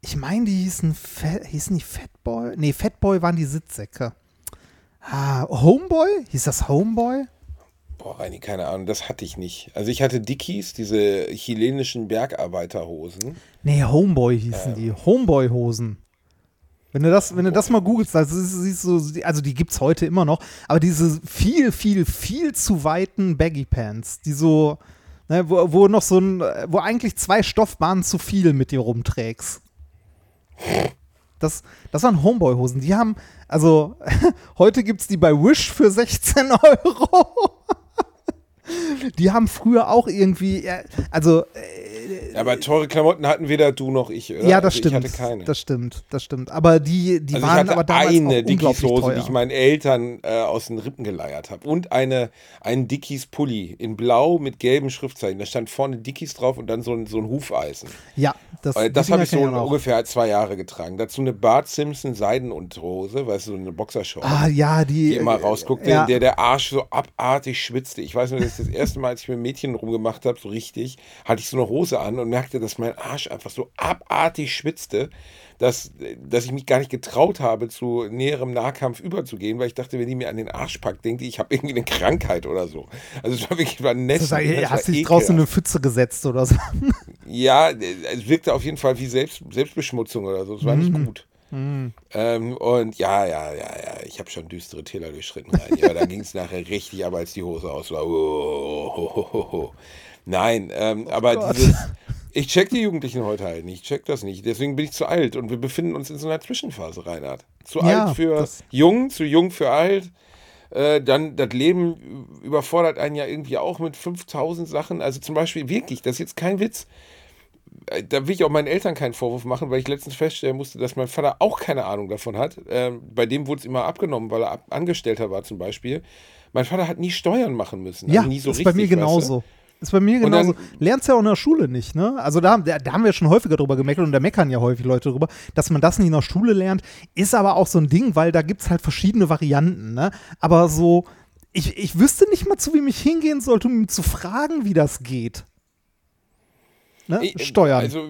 Ich meine, die hießen, hießen die Fatboy? Nee, Fatboy waren die Sitzsäcke. Ah, Homeboy? Hieß das Homeboy? Boah, Reini, keine Ahnung, das hatte ich nicht. Also ich hatte Dickies, diese chilenischen Bergarbeiterhosen. Nee, Homeboy hießen die. Homeboy-Hosen. Wenn du das, wenn du das mal googelst, also siehst du, also die gibt's heute immer noch, aber diese viel, viel, viel zu weiten Baggy Pants, die so, ne, wo, wo noch so ein, wo eigentlich zwei Stoffbahnen zu viel mit dir rumträgst. Das, das waren Homeboy-Hosen. Die haben, also heute gibt's die bei Wish für 16 Euro. Die haben früher auch irgendwie, ja, also Aber teure Klamotten hatten weder du noch ich, oder? ja, das also stimmt. Ich hatte keine. Das stimmt, das stimmt. Aber die, die also ich waren hatte aber damals eine auch unglaublich Dickies-Hose, teuer. die ich meinen Eltern äh, aus den Rippen geleiert habe. Und eine, einen Dickies-Pulli in blau mit gelben Schriftzeichen. Da stand vorne Dickies drauf und dann so ein, so ein Hufeisen. ja, das, Äh, Das habe ich so ungefähr zwei Jahre getragen. Dazu eine Bart Simpson Seidenunterhose, weißt du, so eine Boxershort. Ah, ja, die. die immer rausguckte, ja. in der der Arsch so abartig schwitzte. Ich weiß nur, dass das erste Mal, als ich mit Mädchen rumgemacht habe, so richtig, hatte ich so eine Hose an und merkte, dass mein Arsch einfach so abartig schwitzte, dass, dass ich mich gar nicht getraut habe, zu näherem Nahkampf überzugehen, weil ich dachte, wenn die mir an den Arsch packt, denkt die, ich habe irgendwie eine Krankheit oder so. Also es war wirklich war nett. So sagen, hey, hast du dich draußen in eine Pfütze gesetzt oder so? Ja, es wirkte auf jeden Fall wie Selbst, Selbstbeschmutzung oder so. Es war nicht gut. Ähm, und ja, ja, ja, ja, ich habe schon düstere Täler durchschritten. Rein. Ja, da ging es nachher richtig ab, als die Hose aus war. Oh, ho, ho. Nein, ähm, aber Gott. dieses, ich check die Jugendlichen heute halt nicht. Ich check das nicht. Deswegen bin ich zu alt und wir befinden uns in so einer Zwischenphase, Reinhard. Zu Ja, alt für jung, zu jung für alt. Äh, dann das Leben überfordert einen ja irgendwie auch mit 5000 Sachen. Also zum Beispiel wirklich, das ist jetzt kein Witz da will ich auch meinen Eltern keinen Vorwurf machen, weil ich letztens feststellen musste, dass mein Vater auch keine Ahnung davon hat. Ähm, bei dem wurde es immer abgenommen, weil er ab Angestellter war zum Beispiel. Mein Vater hat nie Steuern machen müssen. ja, also nie so ist richtig, bei mir weißt du? genauso. Ist bei mir genauso. Lernst ja auch in der Schule nicht, ne? Also da, da, da haben wir schon häufiger drüber gemeckert und da meckern ja häufig Leute drüber, dass man das nicht in der Schule lernt. Ist aber auch so ein Ding, weil da gibt es halt verschiedene Varianten, ne? Aber so, ich, ich wüsste nicht mal, zu wem ich hingehen sollte, um ihn zu fragen, wie das geht. Ne? Ich- Steuern. Also,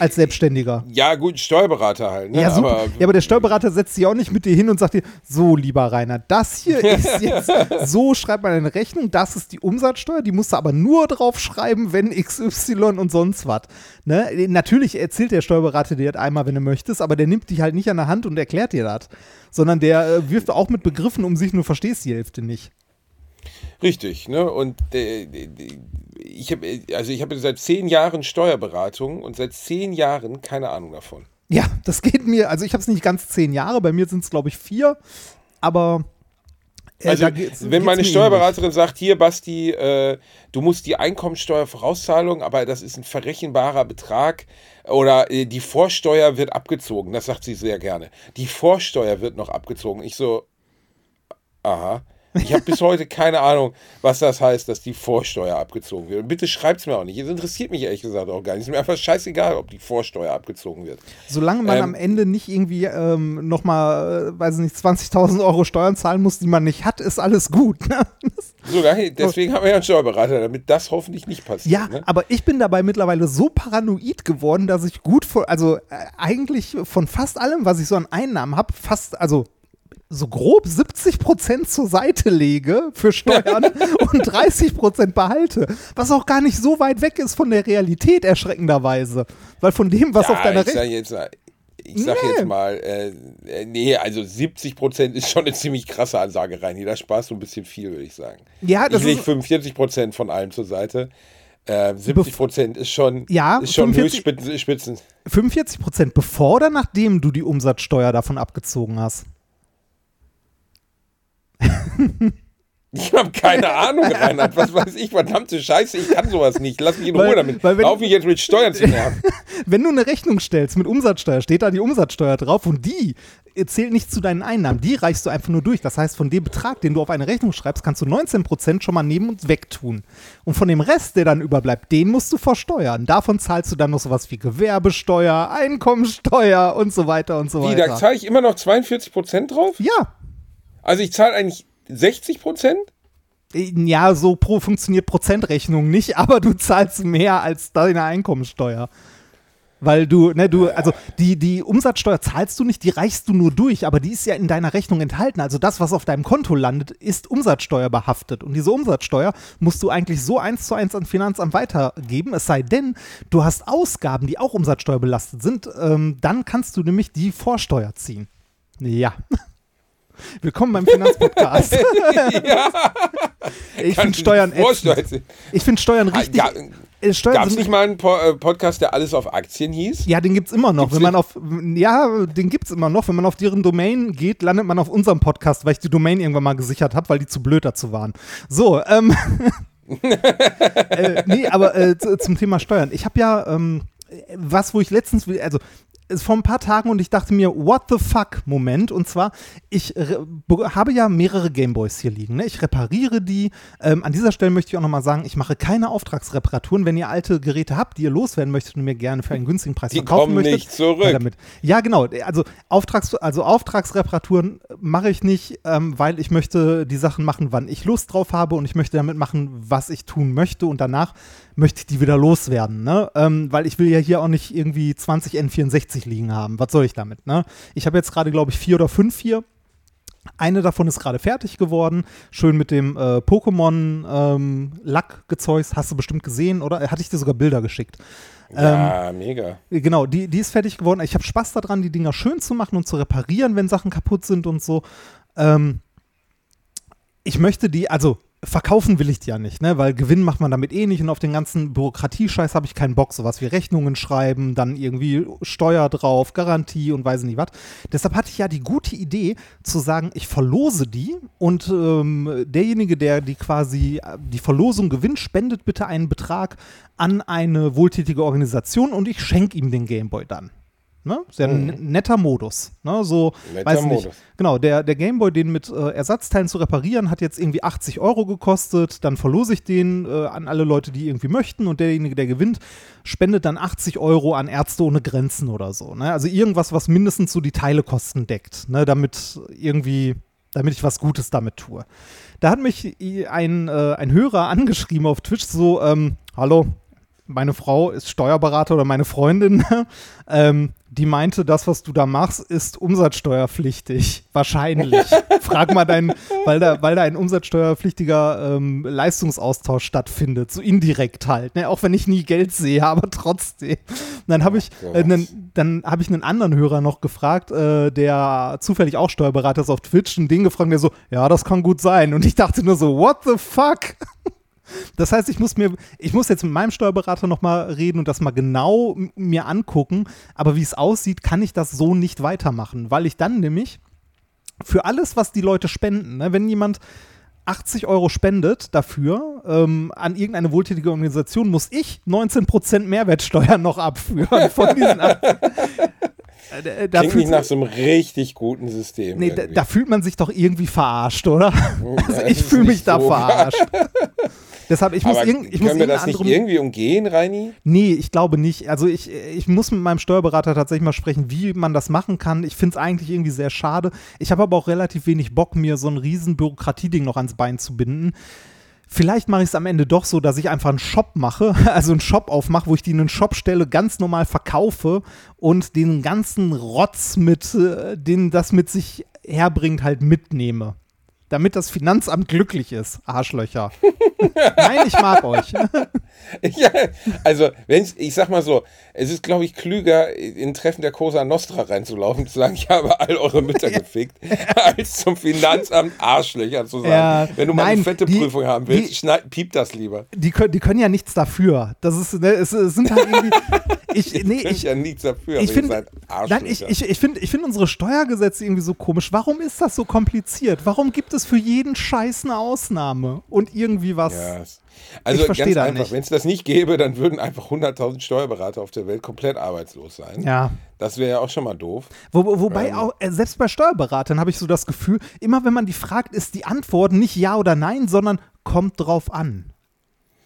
als Selbstständiger. ja, gut, Steuerberater halt. Ne? Ja, super. Aber, ja, aber der Steuerberater setzt sich auch nicht mit dir hin und sagt dir, so, lieber Rainer, das hier ist jetzt, so schreibt man eine Rechnung, das ist die Umsatzsteuer, die musst du aber nur drauf schreiben, wenn XY und sonst was. Ne? Natürlich erzählt der Steuerberater dir das einmal, wenn du möchtest, aber der nimmt dich halt nicht an der Hand und erklärt dir das, sondern der äh, wirft auch mit Begriffen um sich, nur verstehst die Hälfte nicht. Richtig, ne? Und äh, ich habe also ich habe seit zehn Jahren Steuerberatung und seit zehn Jahren keine Ahnung davon. Ja, das geht mir, also ich habe es nicht ganz zehn Jahre, bei mir sind es glaube ich vier, aber äh, Also, da geht's- wenn meine Steuerberaterin sagt, hier, Basti, äh, du musst die Einkommensteuervorauszahlung, aber das ist ein verrechenbarer Betrag oder äh, die Vorsteuer wird abgezogen. Das sagt sie sehr gerne. Die Vorsteuer wird noch abgezogen. Ich so, aha. Ich habe bis heute keine Ahnung, was das heißt, dass die Vorsteuer abgezogen wird. Und bitte schreibt es mir auch nicht. Es interessiert mich ehrlich gesagt auch gar nicht. Es ist mir einfach scheißegal, ob die Vorsteuer abgezogen wird. Solange man Ähm, am Ende nicht irgendwie ähm, nochmal, äh, weiß ich nicht, 20.000 Euro Steuern zahlen muss, die man nicht hat, ist alles gut. Ne? Solange, deswegen haben wir ja einen Steuerberater, damit das hoffentlich nicht passiert. Ja, ne? aber ich bin dabei mittlerweile so paranoid geworden, dass ich gut von, also äh, eigentlich von fast allem, was ich so an Einnahmen habe, fast, also so grob 70 Prozent zur Seite lege für Steuern und 30 Prozent behalte. Was auch gar nicht so weit weg ist von der Realität, erschreckenderweise. Weil von dem, was ja, auf deiner ich sag Rechnung. ich sag Nee. jetzt mal, äh, äh, nee, also 70 Prozent ist schon eine ziemlich krasse Ansage rein. Da sparst du ein bisschen viel, würde ich sagen. Ja, das ich lege ist- 45 Prozent von allem zur Seite. Äh, 70 Prozent ist schon, Ja, ist schon 45 Höchstspitzen. Spitzen. 45 Prozent bevor oder nachdem du die Umsatzsteuer davon abgezogen hast? Ich habe keine Ahnung, Reinhard. Was weiß ich? Verdammte Scheiße, ich kann sowas nicht. Lass mich in Ruhe Weil- damit. weil wenn- Lauf mich jetzt mit Steuern zu nerven. Wenn du eine Rechnung stellst mit Umsatzsteuer, steht da die Umsatzsteuer drauf und die zählt nicht zu deinen Einnahmen. Die reichst du einfach nur durch. Das heißt, von dem Betrag, den du auf eine Rechnung schreibst, kannst du 19% schon mal nehmen und wegtun. Und von dem Rest, der dann überbleibt, den musst du versteuern. Davon zahlst du dann noch sowas wie Gewerbesteuer, Einkommensteuer und so weiter und so Wie, da weiter. zahle ich immer noch 42 Prozent drauf? Ja, Also ich zahle eigentlich 60 Prozent? Ja, so pro funktioniert Prozentrechnung nicht, aber du zahlst mehr als deine Einkommensteuer. Weil du, ne, du, also die, die Umsatzsteuer zahlst du nicht, die reichst du nur durch, aber die ist ja in deiner Rechnung enthalten. Also das, was auf deinem Konto landet, ist Umsatzsteuer behaftet. Und diese Umsatzsteuer musst du eigentlich so eins zu eins an Finanzamt weitergeben, es sei denn, du hast Ausgaben, die auch umsatzsteuerbelastet sind, ähm, dann kannst du nämlich die Vorsteuer ziehen. Ja. Willkommen beim Finanzpodcast. Ich finde Steuern ätzend. Ich finde Steuern richtig. Ga- äh, Steuern Gab es nicht mal einen po äh, Podcast, der alles auf Aktien hieß? Ja, den gibt's immer noch. Gibt's wenn man auf, ja, den gibt's immer noch. Wenn man auf deren Domain geht, landet man auf unserem Podcast, weil ich die Domain irgendwann mal gesichert habe, weil die zu blöd dazu waren. So, ähm, äh, nee, aber äh, zu, zum Thema Steuern. Ich habe ja ähm, was, wo ich letztens, also es vor ein paar Tagen und ich dachte mir, what the fuck, Moment. Und zwar, ich habe ja mehrere Gameboys hier liegen. Ne? Ich repariere die. Ähm, an dieser Stelle möchte ich auch nochmal sagen, ich mache keine Auftragsreparaturen. Wenn ihr alte Geräte habt, die ihr loswerden möchtet und mir gerne für einen günstigen Preis Die verkaufen möchtet. nicht zurück. damit. Ja, genau. Also, Auftrags, also Auftragsreparaturen mache ich nicht, ähm, weil ich möchte die Sachen machen, wann ich Lust drauf habe und ich möchte damit machen, was ich tun möchte und danach möchte ich die wieder loswerden, ne? Ähm, weil ich will ja hier auch nicht irgendwie 20 N64 liegen haben. Was soll ich damit, ne? Ich habe jetzt gerade, glaube ich, vier oder fünf hier. Eine davon ist gerade fertig geworden. Schön mit dem äh, Pokémon ähm, Lackgezeugs. Hast du bestimmt gesehen, oder? Hatte ich dir sogar Bilder geschickt. Ja, mega. Genau, die, die ist fertig geworden. Ich habe Spaß daran, die Dinger schön zu machen und zu reparieren, wenn Sachen kaputt sind und so. Ähm, ich möchte die, also verkaufen will ich die ja nicht, ne? weil Gewinn macht man damit eh nicht und auf den ganzen Bürokratiescheiß habe ich keinen Bock. Sowas wie Rechnungen schreiben, dann irgendwie Steuer drauf, Garantie und weiß nicht was. Deshalb hatte ich ja die gute Idee zu sagen, ich verlose die und ähm, derjenige, der die quasi die Verlosung gewinnt, spendet bitte einen Betrag an eine wohltätige Organisation und ich schenke ihm den Gameboy dann. Ne? Sehr mhm. netter Modus. Ne? So, netter weiß nicht. Modus. Genau, der, der Gameboy, den mit äh, Ersatzteilen zu reparieren, hat jetzt irgendwie 80 Euro gekostet. Dann verlose ich den äh, an alle Leute, die irgendwie möchten. Und derjenige, der gewinnt, spendet dann 80 Euro an Ärzte ohne Grenzen oder so. Ne? Also irgendwas, was mindestens so die Teilekosten deckt. Ne? Damit irgendwie, damit ich was Gutes damit tue. Da hat mich ein, äh, ein Hörer angeschrieben auf Twitch so, ähm, hallo, meine Frau ist Steuerberater oder meine Freundin, ähm, die meinte, das, was du da machst, ist umsatzsteuerpflichtig. Wahrscheinlich. Frag mal deinen, weil da, weil da ein umsatzsteuerpflichtiger ähm, Leistungsaustausch stattfindet, so indirekt halt. Ne? Auch wenn ich nie Geld sehe, aber trotzdem. dann habe ich, äh, nen, dann habe ich einen anderen Hörer noch gefragt, äh, der zufällig auch Steuerberater ist auf Twitch, und den gefragt, der so, ja, das kann gut sein. Und ich dachte nur so, what the fuck? Das heißt, ich muss mir, ich muss jetzt mit meinem Steuerberater nochmal reden und das mal genau mir angucken. Aber wie es aussieht, kann ich das so nicht weitermachen, weil ich dann nämlich für alles, was die Leute spenden, ne, wenn jemand 80 Euro spendet dafür ähm, an irgendeine wohltätige Organisation, muss ich 19% Mehrwertsteuer noch abführen von diesen 80. Äh, da Klingt nicht nach so einem richtig guten System. Nee, da, da, fühlt man sich doch irgendwie verarscht, oder? Also ich fühle mich da so verarscht. Deshalb, ich muss, Aber irg ich können muss wir das nicht irgendwie umgehen, Reini? Nee, ich glaube nicht. Also ich, ich muss mit meinem Steuerberater tatsächlich mal sprechen, wie man das machen kann. Ich finde es eigentlich irgendwie sehr schade. Ich habe aber auch relativ wenig Bock, mir so ein riesen Bürokratieding noch ans Bein zu binden. Vielleicht mache ich es am Ende doch so, dass ich einfach einen Shop mache, also einen Shop aufmache, wo ich die in einen Shop stelle, ganz normal verkaufe und den ganzen Rotz mit, äh, den das mit sich herbringt, halt mitnehme damit das Finanzamt glücklich ist, Arschlöcher. Nein, ich mag euch. ja, also, wenn's, ich sag mal so, es ist, glaube ich, klüger, in Treffen der Cosa Nostra reinzulaufen, zu sagen, ich habe all eure Mütter gefickt, als zum Finanzamt Arschlöcher zu sagen. Ja, Wenn du mal nein, eine fette die, Prüfung haben willst, die, schneid, piep das lieber. Die können, die können ja nichts dafür. Das ist, ne, es, es sind halt irgendwie. Ich, nee, ich, ja nichts dafür. Ich finde, ich, ich, ich finde ich find unsere Steuergesetze irgendwie so komisch. Warum ist das so kompliziert? Warum gibt es für jeden Scheiß eine Ausnahme und irgendwie was? Ja, also ganz einfach, wenn es das nicht gäbe, dann würden einfach 100.000 Steuerberater auf der Welt komplett arbeitslos sein. Ja. Das wäre ja auch schon mal doof. Wo, wobei ähm, auch, äh, selbst bei Steuerberatern habe ich so das Gefühl, immer wenn man die fragt, ist die Antwort nicht ja oder nein, sondern kommt drauf an.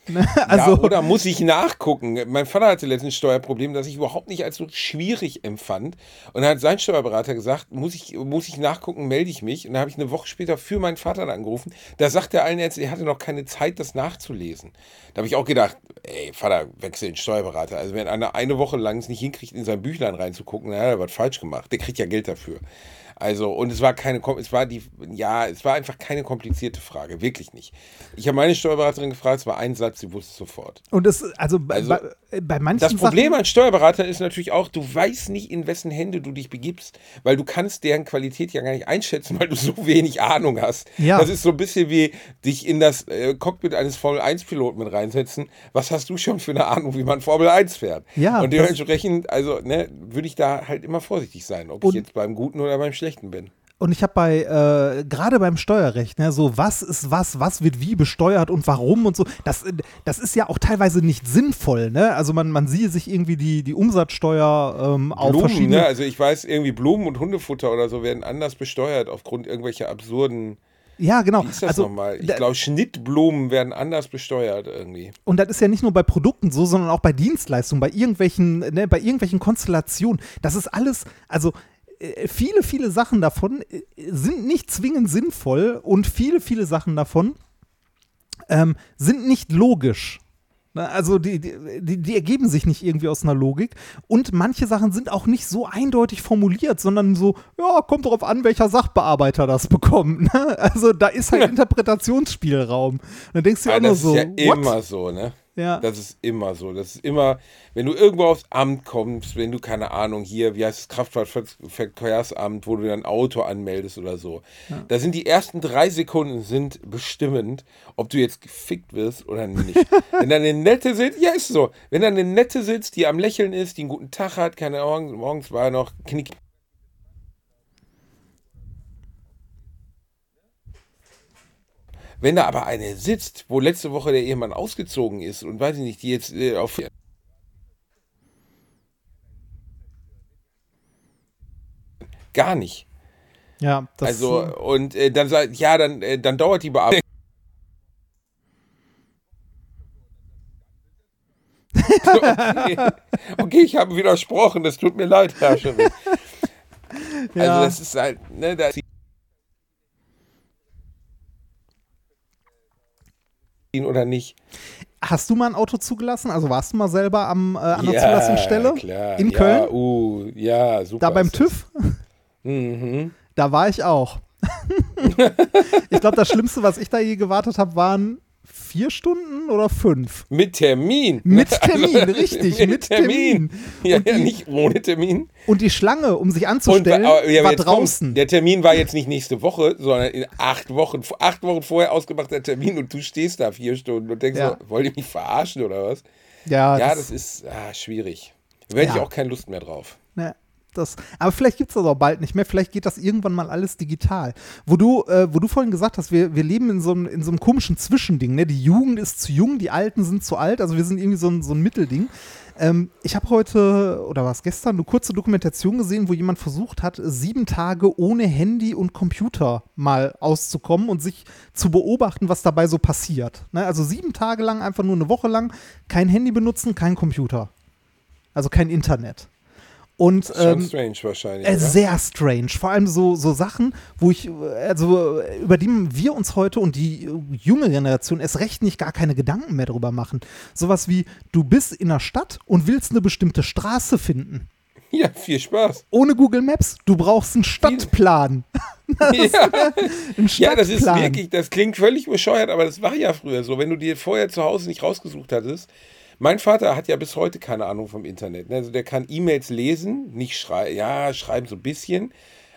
Ne? Also, ja, oder muss ich nachgucken? Mein Vater hatte letztens ein Steuerproblem, das ich überhaupt nicht als so schwierig empfand. Und dann hat sein Steuerberater gesagt, muss ich, muss ich nachgucken, melde ich mich. Und dann habe ich eine Woche später für meinen Vater angerufen. Da sagt er allen jetzt, er hatte noch keine Zeit, das nachzulesen. Da habe ich auch gedacht, ey, Vater, wechsel den Steuerberater. Also wenn einer eine Woche lang es nicht hinkriegt, in sein Büchlein reinzugucken, dann hat er was falsch gemacht. Der kriegt ja Geld dafür. Also, und es war keine, es war die, ja, es war einfach keine komplizierte Frage, wirklich nicht. Ich habe meine Steuerberaterin gefragt, es war ein Satz, sie wusste sofort. Und das, also, also bei, bei manchen Das Problem Sachen als Steuerberater ist natürlich auch, du weißt nicht, in wessen Hände du dich begibst, weil du kannst deren Qualität ja gar nicht einschätzen, weil du so wenig Ahnung hast. Ja. Das ist so ein bisschen wie dich in das äh, Cockpit eines Formel-1-Piloten mit reinsetzen. Was hast du schon für eine Ahnung, wie man Formel 1 fährt? Ja. Und dementsprechend, also, ne, würde ich da halt immer vorsichtig sein, ob ich jetzt beim Guten oder beim Schlechten Schlechten bin. Und ich habe bei, äh, gerade beim Steuerrecht, ne, so was ist was, was wird wie besteuert und warum und so, das, das ist ja auch teilweise nicht sinnvoll, ne? Also man, man sieht sich irgendwie die, die Umsatzsteuer ähm, auf Blumen, verschiedene. Ne? Also ich weiß, irgendwie Blumen und Hundefutter oder so werden anders besteuert aufgrund irgendwelcher absurden. Ja, genau. Wie ist das also, nochmal? Ich glaube, Schnittblumen werden anders besteuert irgendwie. Und das ist ja nicht nur bei Produkten so, sondern auch bei Dienstleistungen, bei irgendwelchen, ne, bei irgendwelchen Konstellationen. Das ist alles, also viele, viele Sachen davon äh, sind nicht zwingend sinnvoll und viele, viele Sachen davon ähm, sind nicht logisch. Also die, die, die, ergeben sich nicht irgendwie aus einer Logik. Und manche Sachen sind auch nicht so eindeutig formuliert, sondern so, ja, kommt darauf an, welcher Sachbearbeiter das bekommt. Ne? Also da ist halt Interpretationsspielraum. Und dann denkst du ja auch nur so. Das ist ja what? immer so, ne? Ja. Das ist immer so. Das ist immer, wenn du irgendwo aufs Amt kommst, wenn du, keine Ahnung, hier, wie heißt es, Kraftfahrtverkehrsamt, wo du dein Auto anmeldest oder so. Ja. Da sind die ersten drei Sekunden sind bestimmend, ob du jetzt gefickt wirst oder nicht. wenn da eine Nette sitzt, ja, ist so. Wenn da eine Nette sitzt, die am Lächeln ist, die einen guten Tag hat, keine Ahnung, morgens war noch Knick Wenn da aber eine sitzt, wo letzte Woche der Ehemann ausgezogen ist und weiß ich nicht, die jetzt äh, auf Gar nicht. Ja, das also, und äh, dann sagt, ja, dann, äh, dann dauert die Bearbeitung. okay. okay, ich habe widersprochen, das tut mir leid, Herr Schimmel. ja. Also das ist halt, ne, da oder nicht. Hast du mal ein Auto zugelassen? Also warst du mal selber am, äh, an der Ja, Zulassungsstelle klar. in ja, Köln? Uh, ja, super. Da beim. TÜV? Mhm. Da war ich auch. ich glaube, das Schlimmste, was ich da je gewartet habe, waren vier Stunden oder fünf. Mit Termin. Mit Termin, richtig, mit Termin. Ja, Und ja, die- nicht ohne Termin. Und die Schlange, um sich Und anzustellen, aber ja, war draußen. Kommt, der Termin war jetzt nicht nächste Woche, sondern in acht Wochen, acht Wochen vorher ausgemachter Termin und du stehst da vier Stunden und denkst, Ja. so, wollt ihr mich verarschen oder was? ja, Ja, das, das ist ah, schwierig. Da hätte Ja. ich auch keine Lust mehr drauf. Das, aber vielleicht gibt es das auch bald nicht mehr. Vielleicht geht das irgendwann mal alles digital. Wo du, äh, wo du vorhin gesagt hast, wir, wir leben in so, einem, in so einem komischen Zwischending. Ne? Die Jugend ist zu jung, die Alten sind zu alt. Also wir sind irgendwie so ein, so ein Mittelding. Ähm, ich habe heute, oder war es gestern, eine kurze Dokumentation gesehen, wo jemand versucht hat, sieben Tage ohne Handy und Computer mal auszukommen und sich zu beobachten, was dabei so passiert. Ne? Also sieben Tage lang, einfach nur eine Woche lang, kein Handy benutzen, kein Computer. Also kein Internet. Und Das schon ähm, strange wahrscheinlich. äh, sehr strange. Vor allem so, so Sachen, wo ich, äh, also äh, über die wir uns heute und die äh, junge Generation erst recht nicht gar keine Gedanken mehr drüber machen. Sowas wie, du bist in der Stadt und willst eine bestimmte Straße finden. Ja, viel Spaß. Ohne Google Maps, du brauchst einen Stadtplan. ja. Einen ja, das ist Stadtplan. wirklich, das klingt völlig bescheuert, aber das war ja früher so. Wenn du dir vorher zu Hause nicht rausgesucht hattest, mein Vater hat ja bis heute keine Ahnung vom Internet. ne? Also der kann E-Mails lesen, nicht schreiben, ja, schreiben so ein bisschen.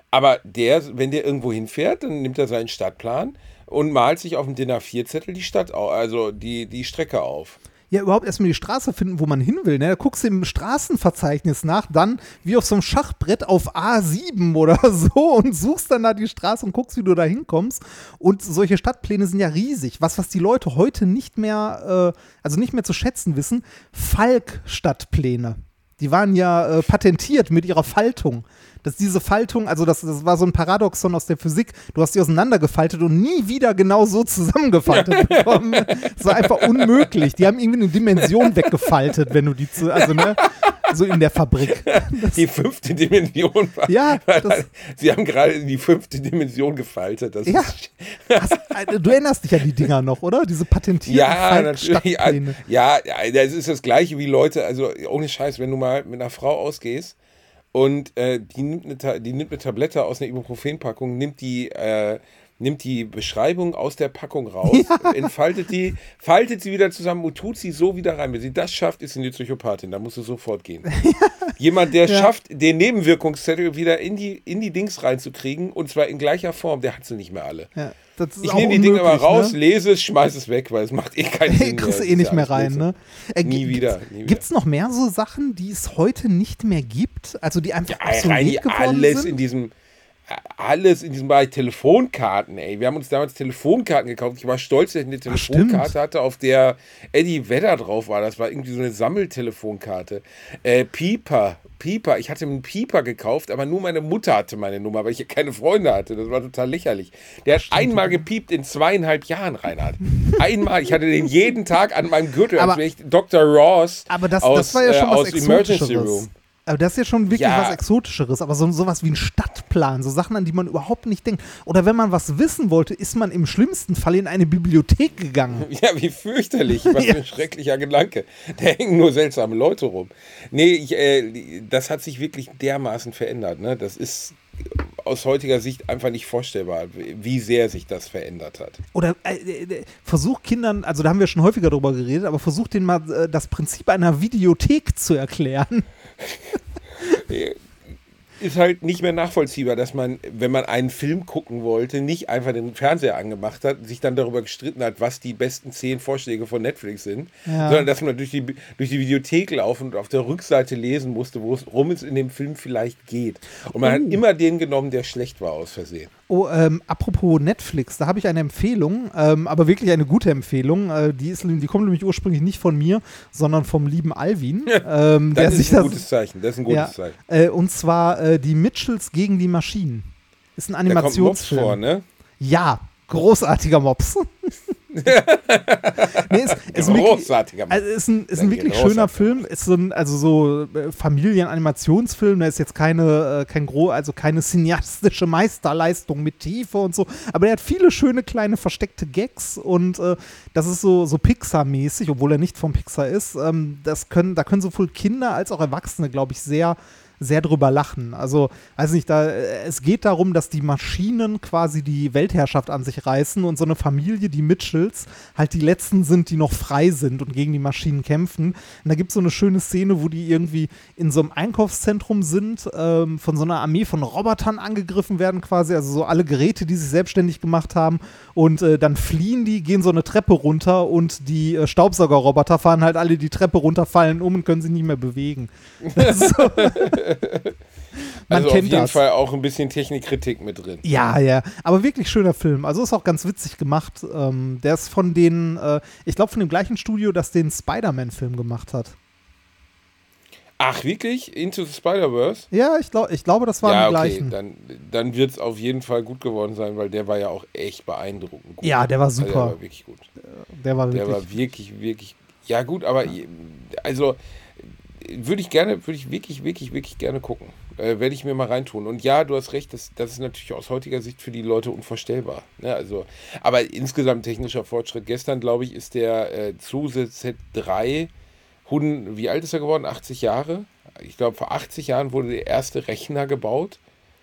Aber der, wenn der irgendwo hinfährt, dann nimmt er seinen Stadtplan und malt sich auf dem DIN A4-Zettel die Stadt, also die, die Strecke auf. Ja, überhaupt erstmal die Straße finden, wo man hin will. Ne? Da guckst du im Straßenverzeichnis nach, dann wie auf so einem Schachbrett auf A7 oder so und suchst dann da die Straße und guckst, wie du da hinkommst. Und solche Stadtpläne sind ja riesig. Was, was die Leute heute nicht mehr, äh, also nicht mehr zu schätzen wissen, Falk-Stadtpläne. Die waren ja äh, patentiert mit ihrer Faltung. Dass diese Faltung, also das, das war so ein Paradoxon aus der Physik, du hast die auseinandergefaltet und nie wieder genau so zusammengefaltet bekommen. Das war einfach unmöglich. Die haben irgendwie eine Dimension weggefaltet, wenn du die zu, also ne, so in der Fabrik. Die fünfte Dimension war. Ja, das- Sie haben gerade die fünfte Dimension gefaltet. Das Ja. Hast, äh, du erinnerst dich an die Dinger noch, oder? Diese patentierten Ja, natürlich. Ja, ja, das ist das Gleiche wie Leute, also ohne Scheiß, wenn du mal mit einer Frau ausgehst und äh, die, nimmt eine, die nimmt eine Tablette aus einer Ibuprofen-Packung, nimmt die, äh, nimmt die Beschreibung aus der Packung raus, entfaltet die, faltet sie wieder zusammen und tut sie so wieder rein. Wenn sie das schafft, ist sie eine Psychopathin, da musst du sofort gehen. Jemand, der Ja. schafft, den Nebenwirkungszettel wieder in die, in die Dings reinzukriegen und zwar in gleicher Form, der hat sie nicht mehr alle. Ich nehme die Dinge aber unmöglich, raus, Ne? lese es, schmeiße es weg, weil es macht eh keinen Sinn. Kriegst du eh nicht mehr rein, ne? Äh, Nie wieder, nie wieder. Gibt's noch mehr so Sachen, die es heute nicht mehr gibt? Also die einfach Ja, obsolet Reini, geworden alles sind? in diesem alles in diesem Bereich Telefonkarten, ey. Wir haben uns damals Telefonkarten gekauft. Ich war stolz, dass ich eine Ach, stimmt. Telefonkarte hatte, auf der Eddie Vedder drauf war. Das war irgendwie so eine Sammeltelefonkarte. Äh, Pieper, Pieper. Ich hatte einen Pieper gekauft, aber nur meine Mutter hatte meine Nummer, weil ich keine Freunde hatte. Das war total lächerlich. Der hat einmal gepiept in zweieinhalb Jahren, Reinhard. Einmal. Ich hatte den jeden Tag an meinem Gürtel, Aber- als wäre ich Dr. Ross Aber das, aus, das war ja schon äh, aus Emergency. Room. Aber das ist ja schon wirklich Ja. was Exotischeres. Aber so sowas wie ein Stadtplan, so Sachen, an die man überhaupt nicht denkt. Oder wenn man was wissen wollte, ist man im schlimmsten Fall in eine Bibliothek gegangen. Ja, wie fürchterlich. Was für ein schrecklicher Gedanke. Da hängen nur seltsame Leute rum. Nee, ich, äh, das hat sich wirklich dermaßen verändert. Ne? Das ist aus heutiger Sicht einfach nicht vorstellbar, wie sehr sich das verändert hat. Oder äh, äh, versuch Kindern, also da haben wir schon häufiger drüber geredet, aber versuch denen mal äh, das Prinzip einer Videothek zu erklären. yeah. Ist halt nicht mehr nachvollziehbar, dass man, wenn man einen Film gucken wollte, nicht einfach den Fernseher angemacht hat, sich dann darüber gestritten hat, was die besten zehn Vorschläge von Netflix sind, Ja. sondern dass man durch die, durch die Videothek laufen und auf der Rückseite lesen musste, worum es in dem Film vielleicht geht. Und man Oh. hat immer den genommen, der schlecht war aus Versehen. Oh, ähm, apropos Netflix, da habe ich eine Empfehlung, ähm, aber wirklich eine gute Empfehlung. Äh, die, ist, die kommt nämlich ursprünglich nicht von mir, sondern vom lieben Alvin, ähm, Das ist ein das gutes Zeichen. Das ist ein gutes ja, Zeichen. äh, und zwar äh, die Mitchells gegen die Maschinen. Ist ein Da kommt Mops Animationsfilm. vor, ne? Ja, großartiger Mops. nee, ist, ist Großartiger Mops. also ist ein, ist ein wirklich schöner Film. Ist so ein, also so äh, Familienanimationsfilm. Der ist jetzt keine, äh, kein gro also keine cineastische Meisterleistung mit Tiefe und so. Aber der hat viele schöne kleine versteckte Gags und äh, das ist so, so Pixar-mäßig, obwohl er nicht vom Pixar ist. Ähm, das können, da können sowohl Kinder als auch Erwachsene, glaube ich, sehr sehr drüber lachen. Also, weiß nicht, da, äh, es geht darum, dass die Maschinen quasi die Weltherrschaft an sich reißen und so eine Familie, die Mitchells, halt die letzten sind, die noch frei sind und gegen die Maschinen kämpfen. Und da gibt es so eine schöne Szene, wo die irgendwie in so einem Einkaufszentrum sind, ähm, von so einer Armee von Robotern angegriffen werden quasi, also so alle Geräte, die sich selbstständig gemacht haben und äh, dann fliehen die, gehen so eine Treppe runter und die äh, Staubsaugerroboter fahren halt alle die Treppe runter, fallen um und können sich nicht mehr bewegen. so. Man also kennt auf jeden das. Fall auch ein bisschen Technikkritik mit drin. Ja, ja, aber wirklich schöner Film. Also ist auch ganz witzig gemacht. Ähm, der ist von den, äh, ich glaube von dem gleichen Studio, das den Spider-Man-Film gemacht hat. Ach, wirklich? Into the Spider-Verse? Ja, ich, glaub, ich glaube, das waren Ja, die okay, gleichen. dann, dann wird es auf jeden Fall gut geworden sein, weil der war ja auch echt beeindruckend gut. Ja, der war Also super. der war wirklich gut. Der war Der wirklich. war wirklich, wirklich. Ja, gut, aber also würde ich gerne, würde ich wirklich, wirklich, wirklich gerne gucken. Äh, Werde ich mir mal reintun. Und ja, du hast recht, das, das ist natürlich aus heutiger Sicht für die Leute unvorstellbar. Ne? Also, aber insgesamt technischer Fortschritt. Gestern, glaube ich, ist der äh, Zuse Z3, Hun- wie alt ist er geworden? 80 Jahre? Ich glaube, vor 80 Jahren wurde der erste Rechner gebaut.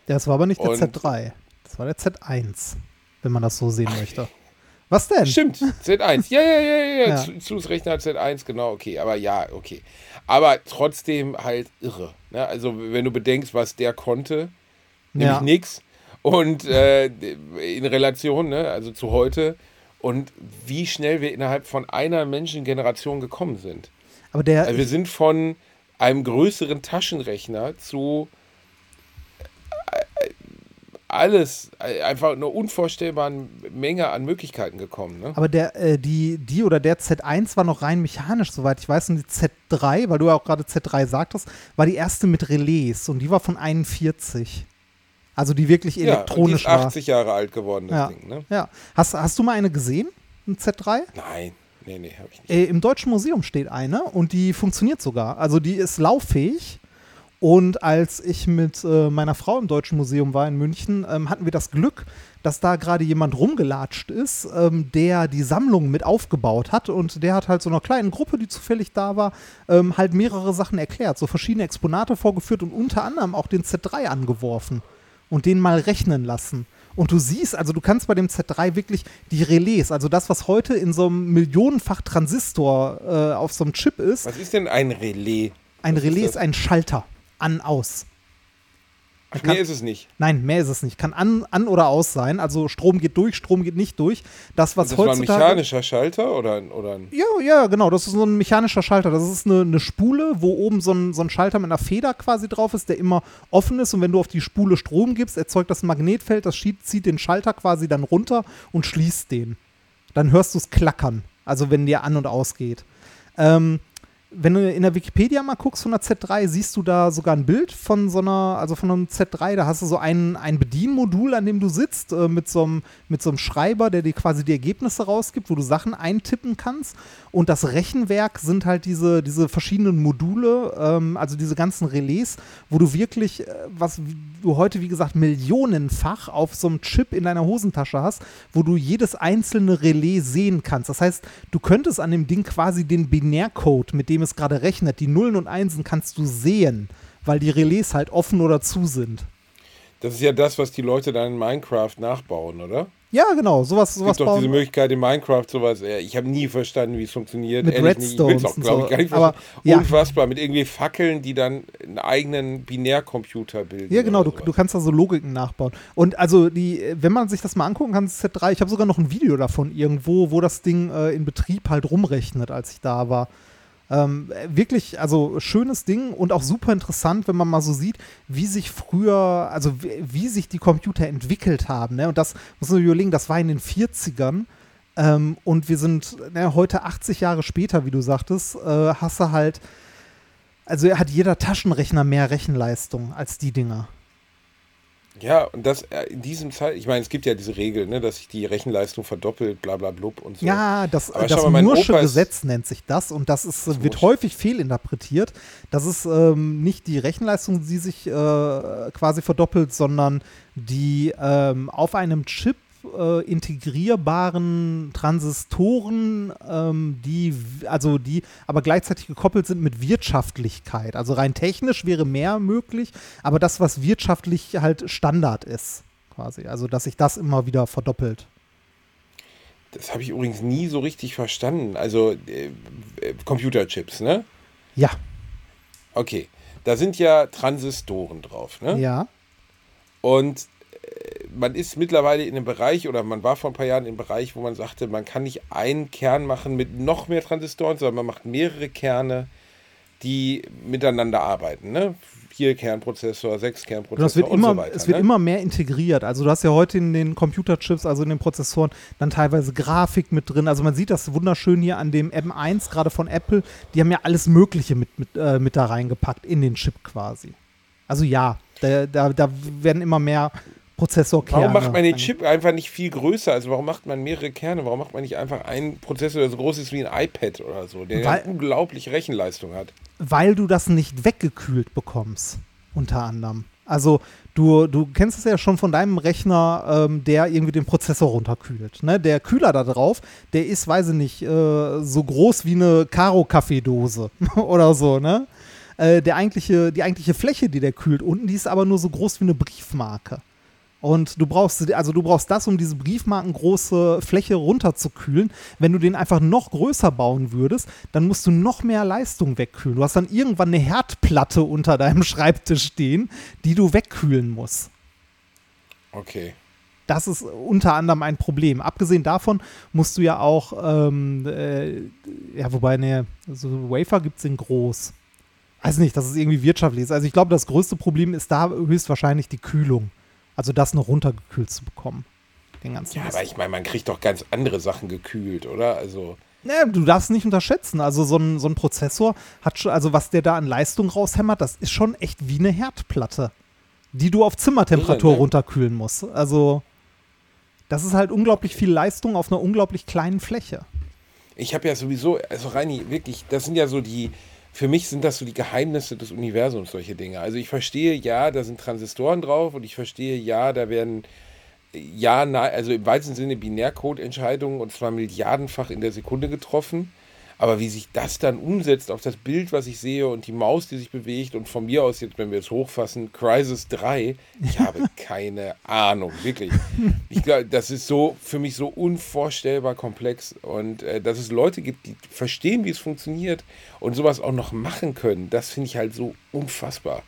Das war aber nicht der Und- Z3. Das war der Z1, wenn man das so sehen möchte. Was denn? Stimmt, Z1. Ja, ja, ja, ja. Ja. ja. Zu- Zus Rechner hat Z1, genau, okay. Aber ja, okay. Aber trotzdem halt irre. Ne? Also, wenn du bedenkst, was der konnte, nämlich Ja. nix. Und äh, in Relation, ne? also zu heute. Und wie schnell wir innerhalb von einer Menschengeneration gekommen sind. Aber der, Also wir sind von einem größeren Taschenrechner zu alles, äh, einfach einer unvorstellbaren Menge an Möglichkeiten gekommen. Ne? aber der, äh, die, die oder der Z1 war noch rein mechanisch, soweit ich weiß. Und die Z3, weil du ja auch gerade Z3 sagtest, war die erste mit Relais und die war von 41. Also die wirklich Ja, und die elektronisch ist war. 80 Jahre alt geworden, das Ja. Ding. Ne? Ja. Hast, hast du mal eine gesehen? Ein Z3? Nein, nee, nee, habe ich nicht. Äh, Im Deutschen Museum steht eine und die funktioniert sogar. Also die ist lauffähig. Und als ich mit äh, meiner Frau im Deutschen Museum war in München, ähm, hatten wir das Glück, dass da gerade jemand rumgelatscht ist, ähm, der die Sammlung mit aufgebaut hat. Und der hat halt so einer kleinen Gruppe, die zufällig da war, ähm, halt mehrere Sachen erklärt, so verschiedene Exponate vorgeführt und unter anderem auch den Z3 angeworfen und den mal rechnen lassen. Und du siehst, also du kannst bei dem Z3 wirklich die Relais, also das, was heute in so einem millionenfach Transistor äh, auf so einem Chip ist, Was ist denn ein Relais? ein Was Relais ist ist ein Schalter. An, aus. Kann- nee, ist es nicht. Nein, mehr ist es nicht. Kann an, an oder aus sein. Also Strom geht durch, Strom geht nicht durch. Das, was Das war ein heutzutage. mechanischer Schalter oder, ein- oder ein. Ja, ja, genau. Das ist so ein mechanischer Schalter. Das ist eine, eine Spule, wo oben so ein, so ein Schalter mit einer Feder quasi drauf ist, der immer offen ist. Und wenn du auf die Spule Strom gibst, erzeugt das ein Magnetfeld, das zieht den Schalter quasi dann runter und schließt den. Dann hörst du es klackern. Also wenn der an und ausgeht. Ähm, wenn du in der Wikipedia mal guckst von der Z3, siehst du da sogar ein Bild von so einer, also von einem Z3, da hast du so ein, ein Bedienmodul, an dem du sitzt, äh, mit, so einem, mit so einem Schreiber, der dir quasi die Ergebnisse rausgibt, wo du Sachen eintippen kannst. Und das Rechenwerk sind halt diese, diese verschiedenen Module, ähm, also diese ganzen Relais, wo du wirklich, äh, was du heute, wie gesagt, millionenfach auf so einem Chip in deiner Hosentasche hast, wo du jedes einzelne Relais sehen kannst. Das heißt, du könntest an dem Ding quasi den Binärcode, mit dem es gerade rechnet, die Nullen und Einsen kannst du sehen, weil die Relais halt offen oder zu sind. Das ist ja das, was die Leute dann in Minecraft nachbauen, oder? Ja, genau, sowas, Es sowas gibt doch diese. Möglichkeit in Minecraft sowas. äh, Ich habe nie verstanden, wie es funktioniert. Mit Ehrlich nicht. Ich will's Redstones auch, glaube so. ich, gar nicht Aber, verstanden. ja. Unfassbar. Mit irgendwie Fackeln, die dann einen eigenen Binärcomputer bilden. Ja, genau, du, du kannst da so Logiken nachbauen. Und also die, wenn man sich das mal angucken kann, das Z3, ich habe sogar noch ein Video davon irgendwo, wo das Ding äh, in Betrieb halt rumrechnet, als ich da war. Ähm, äh, wirklich, also schönes Ding und auch super interessant, wenn man mal so sieht, wie sich früher, also wie, wie sich die Computer entwickelt haben. Ne? Und das muss man überlegen, das war in den 40ern. Ähm, und wir sind ne, heute 80 Jahre später, wie du sagtest, äh, hast du halt Also hat jeder Taschenrechner mehr Rechenleistung als die Dinger. Ja, und das äh, in diesem Fall, ich meine, es gibt ja diese Regel, ne, dass sich die Rechenleistung verdoppelt, bla bla blub und so. Ja, das, Aber das mal, Mursche Gesetz nennt sich das und das ist, wird Mursche. häufig fehlinterpretiert. Das ist ähm, nicht die Rechenleistung, die sich äh, quasi verdoppelt, sondern die ähm, auf einem Chip äh, integrierbaren Transistoren, ähm, die, also die aber gleichzeitig gekoppelt sind mit Wirtschaftlichkeit. Also rein technisch wäre mehr möglich, aber das, was wirtschaftlich halt Standard ist, quasi. Also, dass sich das immer wieder verdoppelt. Das habe ich übrigens nie so richtig verstanden. Also äh, äh, Computerchips, ne? Ja, Okay. Da sind ja Transistoren drauf, ne? ja. Und man ist mittlerweile in einem Bereich oder man war vor ein paar Jahren im Bereich, wo man sagte, man kann nicht einen Kern machen mit noch mehr Transistoren, sondern man macht mehrere Kerne, die miteinander arbeiten. Ne? Vier Kernprozessor, sechs Kernprozessor das wird und immer, so weiter. es wird ne? immer mehr integriert. Also du hast ja heute in den Computerchips, also in den Prozessoren, dann teilweise Grafik mit drin. Also man sieht das wunderschön hier an dem M1, gerade von Apple. Die haben ja alles Mögliche mit, mit, äh, mit da reingepackt in den Chip quasi. Also ja, da, da, da werden immer mehr Prozessorkerne. Warum macht man den Chip einfach nicht viel größer? Also warum macht man mehrere Kerne? Warum macht man nicht einfach einen Prozessor, der so groß ist wie ein iPad oder so, der Weil- eine unglaubliche Rechenleistung hat? Weil du das nicht weggekühlt bekommst, unter anderem. Also du, du kennst es ja schon von deinem Rechner, ähm, der irgendwie den Prozessor runterkühlt. Ne? Der Kühler da drauf, der ist, weiß ich nicht, äh, so groß wie eine Karo-Kaffeedose oder so, ne? Äh, der eigentliche, die eigentliche Fläche, die der kühlt unten, die ist aber nur so groß wie eine Briefmarke. Und du brauchst, also du brauchst das, um diese briefmarkengroße Fläche runterzukühlen. Wenn du den einfach noch größer bauen würdest, dann musst du noch mehr Leistung wegkühlen. Du hast dann irgendwann eine Herdplatte unter deinem Schreibtisch stehen, die du wegkühlen musst. Okay. Das ist unter anderem ein Problem. Abgesehen davon musst du ja auch, ähm, äh, ja, wobei, ne, so Wafer gibt es in groß. Weiß nicht, dass es irgendwie wirtschaftlich ist. Also ich glaube, das größte Problem ist da höchstwahrscheinlich die Kühlung. Also das noch runtergekühlt zu bekommen. Den ganzen Ja, Mist. aber ich meine, man kriegt doch ganz andere Sachen gekühlt, oder? Also, Ja, du darfst nicht unterschätzen. Also so ein, so ein Prozessor hat schon, also was der da an Leistung raushämmert, das ist schon echt wie eine Herdplatte, die du auf Zimmertemperatur Irre, ne? runterkühlen musst. Also das ist halt unglaublich viel Leistung auf einer unglaublich kleinen Fläche. ich habe ja sowieso, also Reini, wirklich, das sind ja so die, für mich sind das so die Geheimnisse des Universums, solche Dinge. Also ich verstehe, ja, da sind Transistoren drauf und ich verstehe, ja, da werden, ja, na, also im weitesten Sinne Binärcode-Entscheidungen und zwar milliardenfach in der Sekunde getroffen. Aber wie sich das dann umsetzt auf das Bild, was ich sehe und die Maus, die sich bewegt und von mir aus jetzt, wenn wir es hochfassen, Crisis 3, ich habe keine Ahnung, wirklich. Ich glaube, das ist so für mich so unvorstellbar komplex und äh, dass es Leute gibt, die verstehen, wie es funktioniert und sowas auch noch machen können, das finde ich halt so unfassbar.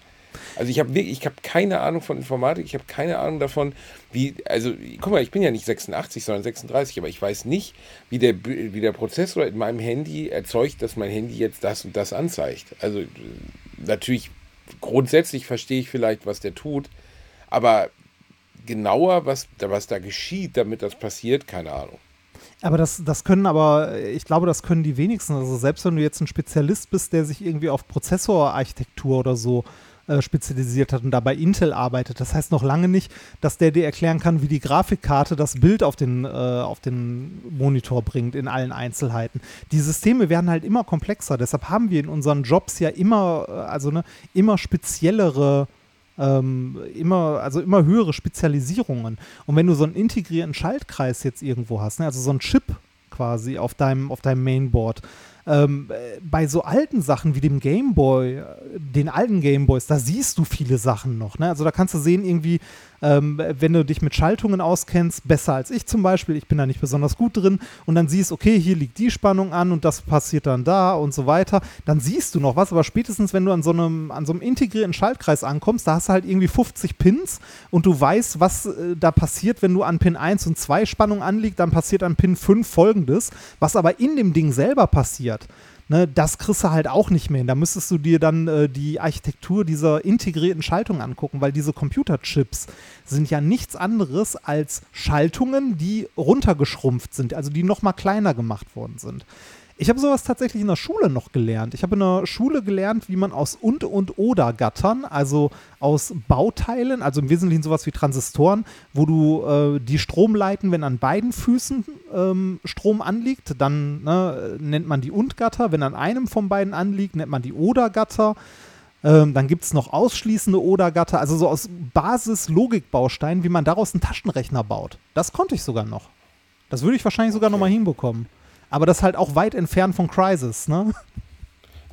Also ich habe ich habe keine Ahnung von Informatik, ich habe keine Ahnung davon, wie, also guck mal, ich bin ja nicht 86, sondern 36, aber ich weiß nicht, wie der, wie der Prozessor in meinem Handy erzeugt, dass mein Handy jetzt das und das anzeigt. Also natürlich, grundsätzlich verstehe ich vielleicht, was der tut, aber genauer, was, was da geschieht, damit das passiert, keine Ahnung. Aber das, das können aber, ich glaube, das können die wenigsten. Also selbst wenn du jetzt ein Spezialist bist, der sich irgendwie auf Prozessorarchitektur oder so äh, spezialisiert hat und da bei Intel arbeitet, das heißt noch lange nicht, dass der dir erklären kann, wie die Grafikkarte das Bild auf den, äh, auf den Monitor bringt in allen Einzelheiten. Die Systeme werden halt immer komplexer. Deshalb haben wir in unseren Jobs ja immer, äh, also ne, immer speziellere ähm, immer, also immer höhere Spezialisierungen. Und wenn du so einen integrierten Schaltkreis jetzt irgendwo hast, ne, also so einen Chip quasi auf deinem, auf deinem Mainboard, ähm, äh, bei so alten Sachen wie dem Gameboy, äh, den alten Gameboys, da siehst du viele Sachen noch. Ne? Also da kannst du sehen, irgendwie, ähm, wenn du dich mit Schaltungen auskennst, besser als ich zum Beispiel, ich bin da nicht besonders gut drin, und dann siehst, okay, hier liegt die Spannung an und das passiert dann da und so weiter, dann siehst du noch was, aber spätestens, wenn du an so einem, an so einem integrierten Schaltkreis ankommst, da hast du halt irgendwie 50 Pins und du weißt, was äh, da passiert, wenn du an Pin 1 und 2 Spannung anliegt, dann passiert an Pin 5 folgendes, was aber in dem Ding selber passiert. Ne, das kriegst du halt auch nicht mehr hin. Da müsstest du dir dann äh, die Architektur dieser integrierten Schaltung angucken, weil diese Computerchips sind ja nichts anderes als Schaltungen, die runtergeschrumpft sind, also die noch mal kleiner gemacht worden sind. Ich habe sowas tatsächlich in der Schule noch gelernt. Ich habe in der Schule gelernt, wie man aus und und oder Gattern, also aus Bauteilen, also im Wesentlichen sowas wie Transistoren, wo du äh, die Strom leiten, wenn an beiden Füßen ähm, Strom anliegt, dann ne, nennt man die und-Gatter. Wenn an einem von beiden anliegt, nennt man die oder-Gatter. Ähm, dann gibt es noch ausschließende Oder-Gatter, also so aus Basis-Logikbausteinen, wie man daraus einen Taschenrechner baut. Das konnte ich sogar noch. Das würde ich wahrscheinlich sogar okay. nochmal hinbekommen. Aber das ist halt auch weit entfernt von Crisis, ne?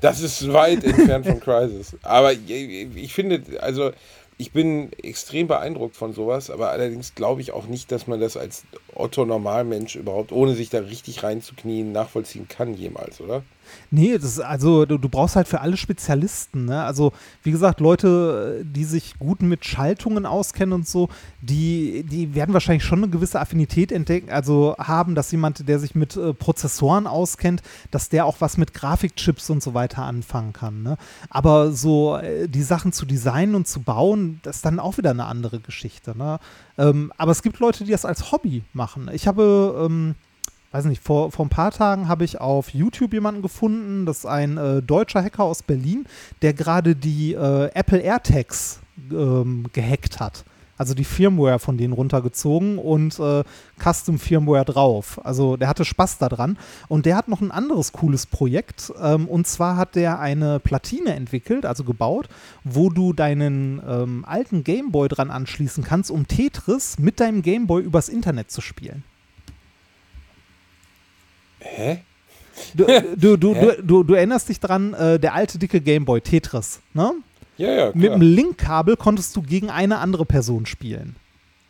Das ist weit entfernt von Crisis. Aber ich finde, also ich bin extrem beeindruckt von sowas, aber allerdings glaube ich auch nicht, dass man das als Otto-Normalmensch überhaupt, ohne sich da richtig reinzuknien, nachvollziehen kann jemals, oder? Nee, das ist also du, du, brauchst halt für alle Spezialisten. Ne? Also wie gesagt, Leute, die sich gut mit Schaltungen auskennen und so, die, die werden wahrscheinlich schon eine gewisse Affinität entdecken, also haben, dass jemand, der sich mit äh, Prozessoren auskennt, dass der auch was mit Grafikchips und so weiter anfangen kann. Ne? Aber so äh, die Sachen zu designen und zu bauen, das ist dann auch wieder eine andere Geschichte. Ne? Ähm, aber es gibt Leute, die das als Hobby machen. Ich habe ähm, weiß nicht, vor, vor ein paar Tagen habe ich auf YouTube jemanden gefunden, das ist ein äh, deutscher Hacker aus Berlin, der gerade die äh, Apple AirTags ähm, gehackt hat. Also die Firmware von denen runtergezogen und äh, Custom Firmware drauf. Also der hatte Spaß daran. Und der hat noch ein anderes cooles Projekt. Ähm, und zwar hat der eine Platine entwickelt, also gebaut, wo du deinen ähm, alten Gameboy dran anschließen kannst, um Tetris mit deinem Gameboy übers Internet zu spielen. Hä? Du, du, du, Hä? du, du, erinnerst dich dran, äh, der alte dicke Gameboy Tetris, ne? Ja, ja, klar. Mit dem Linkkabel konntest du gegen eine andere Person spielen.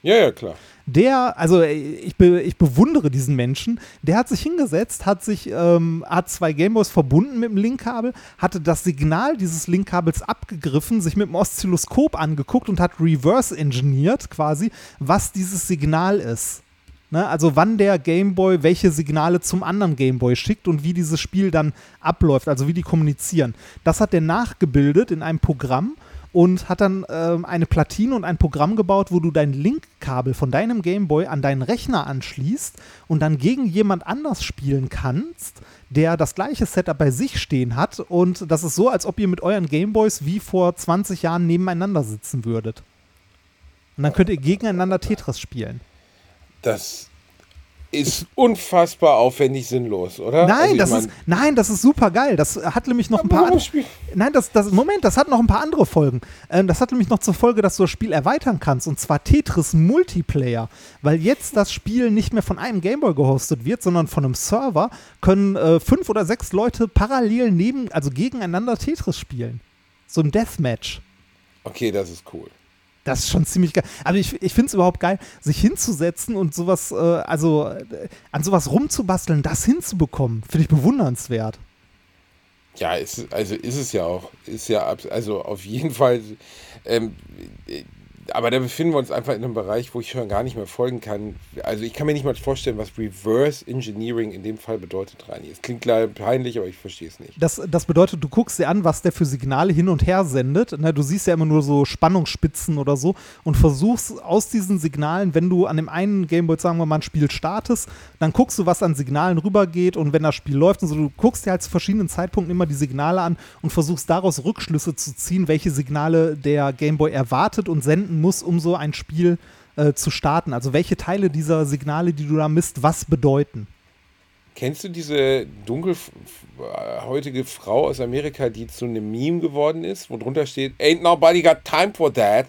Ja, ja, klar. Der, also äh, ich, be, ich bewundere diesen Menschen, der hat sich hingesetzt, hat sich, ähm, hat zwei Gameboys verbunden mit dem Linkkabel, hatte das Signal dieses Linkkabels abgegriffen, sich mit dem Oszilloskop angeguckt und hat reverse engineert quasi, was dieses Signal ist. Ne? Also wann der Gameboy welche Signale zum anderen Gameboy schickt und wie dieses Spiel dann abläuft, also wie die kommunizieren. Das hat der nachgebildet in einem Programm und hat dann äh, eine Platine und ein Programm gebaut, wo du dein Linkkabel von deinem Gameboy an deinen Rechner anschließt und dann gegen jemand anders spielen kannst, der das gleiche Setup bei sich stehen hat. Und das ist so, als ob ihr mit euren Gameboys wie vor 20 Jahren nebeneinander sitzen würdet. Und dann könnt ihr gegeneinander Tetris spielen. Das ist unfassbar aufwendig sinnlos, oder? Nein, also das mein, ist nein, das ist super geil. Das hat nämlich noch ein paar andere, Nein, das, das Moment, das hat noch ein paar andere Folgen. Ähm, das hat nämlich noch zur Folge, dass du das Spiel erweitern kannst und zwar Tetris Multiplayer, weil jetzt das Spiel nicht mehr von einem Gameboy gehostet wird, sondern von einem Server können äh, fünf oder sechs Leute parallel neben, also gegeneinander Tetris spielen. So ein Deathmatch. Okay, das ist cool. Das ist schon ziemlich geil. Aber ich, ich finde es überhaupt geil, sich hinzusetzen und sowas, äh, also äh, an sowas rumzubasteln, das hinzubekommen, finde ich bewundernswert. Ja, ist, also ist es ja auch. Ist ja, also auf jeden Fall. Ähm, aber da befinden wir uns einfach in einem Bereich, wo ich schon gar nicht mehr folgen kann. Also ich kann mir nicht mal vorstellen, was Reverse Engineering in dem Fall bedeutet, Reini. Es klingt leider peinlich, aber ich verstehe es nicht. Das, das bedeutet, du guckst dir an, was der für Signale hin und her sendet. Na, du siehst ja immer nur so Spannungsspitzen oder so und versuchst aus diesen Signalen, wenn du an dem einen Gameboy, sagen wir mal, ein Spiel startest, dann guckst du, was an Signalen rübergeht und wenn das Spiel läuft und so, du guckst dir halt zu verschiedenen Zeitpunkten immer die Signale an und versuchst daraus Rückschlüsse zu ziehen, welche Signale der Gameboy erwartet und senden verwenden muss, um so ein Spiel äh, zu starten. Also welche Teile dieser Signale, die du da misst, was bedeuten. Kennst du diese dunkelhäutige Frau aus Amerika, die zu einem Meme geworden ist, wo drunter steht, Ain't nobody got time for that?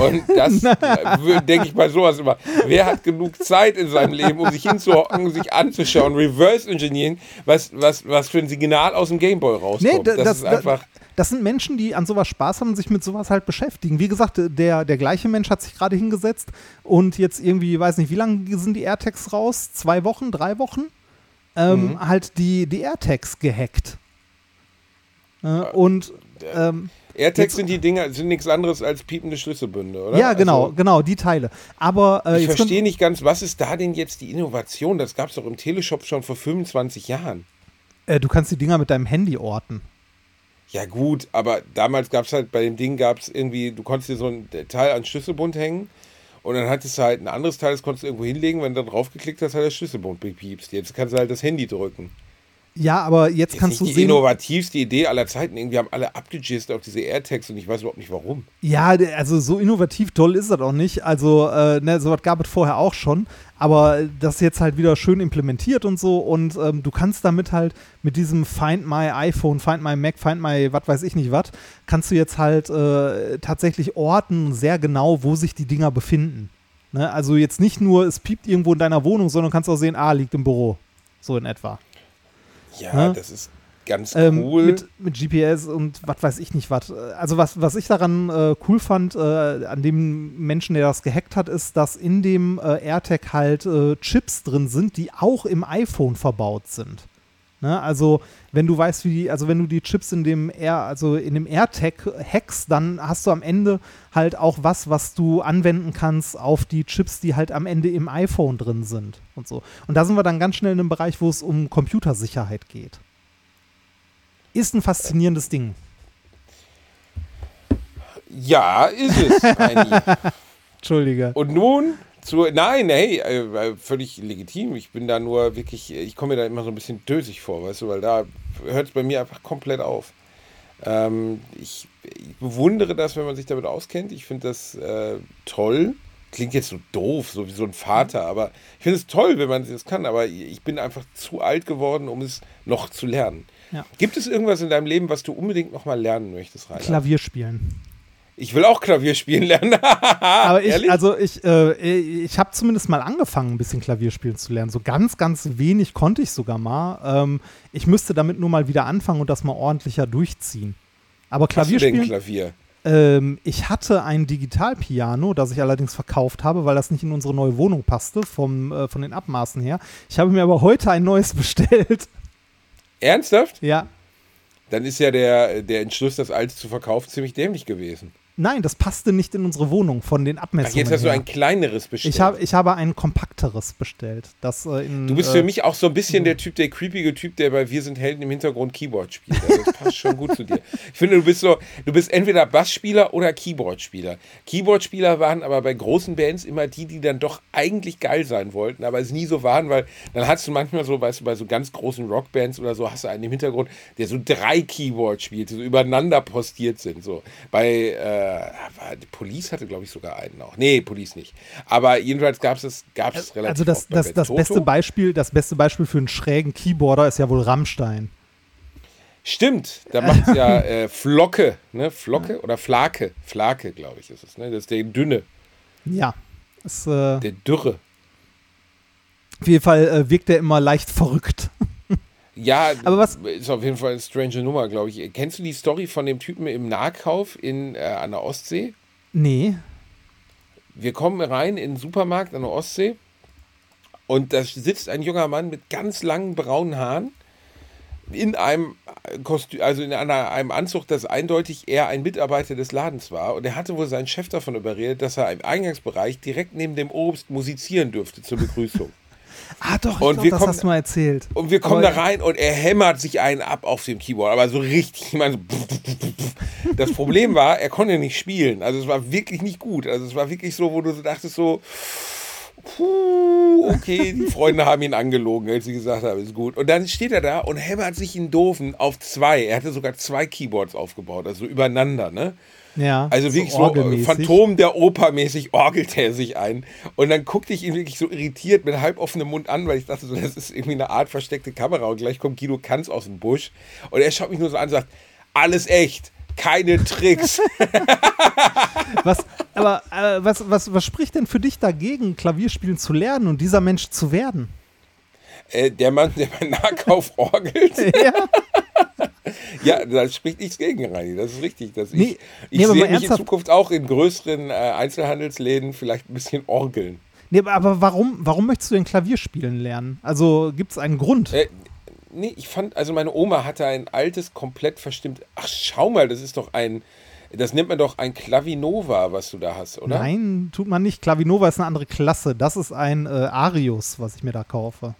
Und das denke ich bei sowas immer. Wer hat genug Zeit in seinem Leben, um sich hinzuhocken, sich anzuschauen, Reverse Engineering, was, was, was für ein Signal aus dem Gameboy rauskommt? Nee, das, das, ist einfach. Das sind Menschen, die an sowas Spaß haben und sich mit sowas halt beschäftigen. Wie gesagt, der, der gleiche Mensch hat sich gerade hingesetzt und jetzt irgendwie, weiß nicht, wie lange sind die AirTags raus? Zwei Wochen, drei Wochen? Ähm, mhm. Halt die, die AirTags gehackt. Äh, und ähm, AirTags sind die Dinger, sind nichts anderes als piepende Schlüsselbünde, oder? Ja, genau, also, genau, die Teile. Aber äh, ich verstehe nicht ganz, was ist da denn jetzt die Innovation? Das gab es doch im Teleshop schon vor 25 Jahren. Äh, du kannst die Dinger mit deinem Handy orten. Ja, gut, aber damals gab es halt bei dem Ding gab es irgendwie, du konntest dir so ein Teil an Schlüsselbund hängen und dann hattest du halt ein anderes Teil, das konntest du irgendwo hinlegen, wenn du dann draufgeklickt hast, hat der Schlüsselbund bepiepst. Jetzt kannst du halt das Handy drücken. Ja, aber jetzt Das kannst ist du nicht die sehen. innovativste Idee aller Zeiten. Irgendwie haben alle abgejist auf diese AirTags und ich weiß überhaupt nicht warum. Ja, also so innovativ toll ist das auch nicht. Also, äh, ne, sowas gab es vorher auch schon. Aber das jetzt halt wieder schön implementiert und so. Und ähm, du kannst damit halt mit diesem Find My iPhone, Find My Mac, Find My was weiß ich nicht was, kannst du jetzt halt äh, tatsächlich orten sehr genau, wo sich die Dinger befinden. Ne? Also jetzt nicht nur, es piept irgendwo in deiner Wohnung, sondern kannst auch sehen, ah, liegt im Büro. So in etwa. Ja, Ja. das ist ganz Ähm, cool. mit, mit GPS und was weiß ich nicht was. Also was, was ich daran äh, cool fand, äh, an dem Menschen, der das gehackt hat, ist, dass in dem äh, AirTag halt äh, Chips drin sind, die auch im iPhone verbaut sind. Ne? Also wenn du weißt, wie die, also wenn du die Chips in dem Air, also in dem AirTag hackst, dann hast du am Ende halt auch was, was du anwenden kannst auf die Chips, die halt am Ende im iPhone drin sind und so. Und da sind wir dann ganz schnell in einem Bereich, wo es um Computersicherheit geht. Ist ein faszinierendes Ding. ja, ist es. Entschuldige. und nun zu. Nein, hey, äh, völlig legitim. Ich bin da nur wirklich. Ich komme mir da immer so ein bisschen dösig vor, weißt du, weil da hört es bei mir einfach komplett auf. Ähm, ich, ich bewundere das, wenn man sich damit auskennt. Ich finde das äh, toll. Klingt jetzt so doof, so wie so ein Vater, aber ich finde es toll, wenn man das kann. Aber ich bin einfach zu alt geworden, um es noch zu lernen. Ja. Gibt es irgendwas in deinem Leben, was du unbedingt noch mal lernen möchtest, Rainer? Klavier spielen. Ich will auch Klavier spielen lernen. Aber ich, also ich, äh, ich habe zumindest mal angefangen, ein bisschen Klavier spielen zu lernen. So ganz, ganz wenig konnte ich sogar mal. Ähm, ich müsste damit nur mal wieder anfangen und das mal ordentlicher durchziehen. Aber Hast Klavier du denn spielen. Klavier? Ähm, ich hatte ein Digitalpiano, das ich allerdings verkauft habe, weil das nicht in unsere neue Wohnung passte, vom, äh, von den Abmaßen her. Ich habe mir aber heute ein neues bestellt. Ernsthaft? ja. Dann ist ja der, der Entschluss, das alte zu verkaufen, ziemlich dämlich gewesen. Nein, das passte nicht in unsere Wohnung von den Ach, Abmessungen. jetzt hast du her. ein kleineres bestellt. ich, hab, ich habe ein kompakteres bestellt. Das, äh, in, du bist äh, für mich auch so ein bisschen der Typ, der creepige Typ, der bei Wir sind Helden im Hintergrund Keyboard spielt. Also das passt schon gut zu dir. Ich finde, du bist so, du bist entweder Bassspieler oder Keyboardspieler. Keyboardspieler waren aber bei großen Bands immer die, die dann doch eigentlich geil sein wollten, aber es nie so waren, weil dann hast du manchmal so, weißt du, bei so ganz großen Rockbands oder so, hast du einen im Hintergrund, der so drei Keyboards spielt, die so übereinander postiert sind. So. Bei äh, die Police hatte, glaube ich, sogar einen noch. Nee, Police nicht. Aber jedenfalls gab es es gab's relativ Also das, das, das beste Beispiel, das beste Beispiel für einen schrägen Keyboarder ist ja wohl Rammstein. Stimmt, da macht es ja äh, Flocke, ne? Flocke oder Flake? Flake, glaube ich, ist es, ne? Das ist der dünne, Ja. Ist, äh, der dürre. auf jeden Fall äh, wirkt er immer leicht verrückt. Ja, Aber was- ist auf jeden Fall eine strange Nummer, glaube ich. Kennst du die Story von dem Typen im Nahkauf in, äh, an der Ostsee? Nee. Wir kommen rein in den Supermarkt an der Ostsee und da sitzt ein junger Mann mit ganz langen braunen Haaren in einem Kostüm, also in einer, einem Anzug, das eindeutig eher ein Mitarbeiter des Ladens war. Und er hatte wohl seinen Chef davon überredet, dass er im Eingangsbereich direkt neben dem Obst musizieren dürfte zur Begrüßung. Ah, doch, Und glaube, wir das kommen- hast du mal erzählt. Und wir kommen Aber- da rein und er hämmert sich einen ab auf dem Keyboard, aber so richtig. Ich meine, so das Problem war, er konnte nicht spielen. Also es war wirklich nicht gut. Also es war wirklich so, wo du so dachtest so, puh, okay, die Freunde haben ihn angelogen, als sie gesagt haben, ist gut. Und dann steht er da und hämmert sich einen doofen auf zwei. Er hatte sogar zwei Keyboards aufgebaut, also übereinander, ne? Ja. Also wirklich so, orgelmäßig. Phantom der Oper mäßig orgelt er sich ein. Und dann guckte ich ihn wirklich so irritiert mit halb offenem Mund an, weil ich dachte so, das ist irgendwie eine Art versteckte Kamera. Und gleich kommt Guido Kanz aus dem Busch. Und er schaut mich nur so an und sagt, alles echt, keine Tricks. Was, aber äh, was, was, was spricht denn für dich dagegen, Klavierspielen zu lernen und dieser Mensch zu werden? äh, der Mann, der beim Nahkauf orgelt. ja. Ja, da spricht nichts gegen, Reini. Das ist richtig. Dass Nee, ich ich nee, aber sehe mich in Zukunft auch in größeren äh, Einzelhandelsläden vielleicht ein bisschen orgeln. Nee, aber- warum, warum möchtest du denn Klavier spielen lernen? Also gibt es einen Grund? Äh, nee, ich fand, also meine Oma hatte ein altes, komplett verstimmt. Ach, schau mal, das ist doch ein. Das nennt man doch ein Clavinova, was du da hast, oder? Nein, tut man nicht. Klavinova ist eine andere Klasse. Das ist ein äh, Arius, was ich mir da kaufe.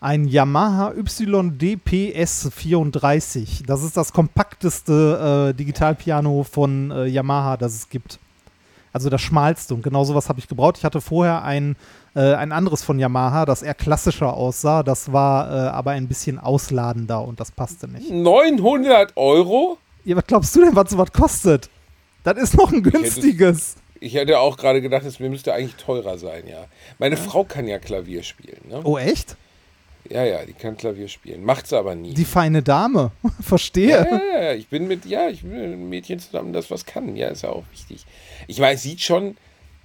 Ein Yamaha YDPS 34. Das ist das kompakteste äh, Digitalpiano von äh, Yamaha, das es gibt. Also das schmalste und genau sowas habe ich gebraucht. Ich hatte vorher ein, äh, ein anderes von Yamaha, das eher klassischer aussah. Das war äh, aber ein bisschen ausladender und das passte nicht. 900 Euro? Ja, was glaubst du denn, was sowas kostet? Das ist noch ein günstiges. Ich hätte auch gerade gedacht, es müsste eigentlich teurer sein, ja. Meine Frau kann ja Klavier spielen, ne? Oh, echt? Ja, ja, die kann Klavier spielen. Macht sie aber nie. Die feine Dame. Verstehe. ja, ja, ja, ich bin mit, ja, ich bin mit einem Mädchen zusammen, das was kann. Ja, ist ja auch wichtig. Ich meine, sieht schon,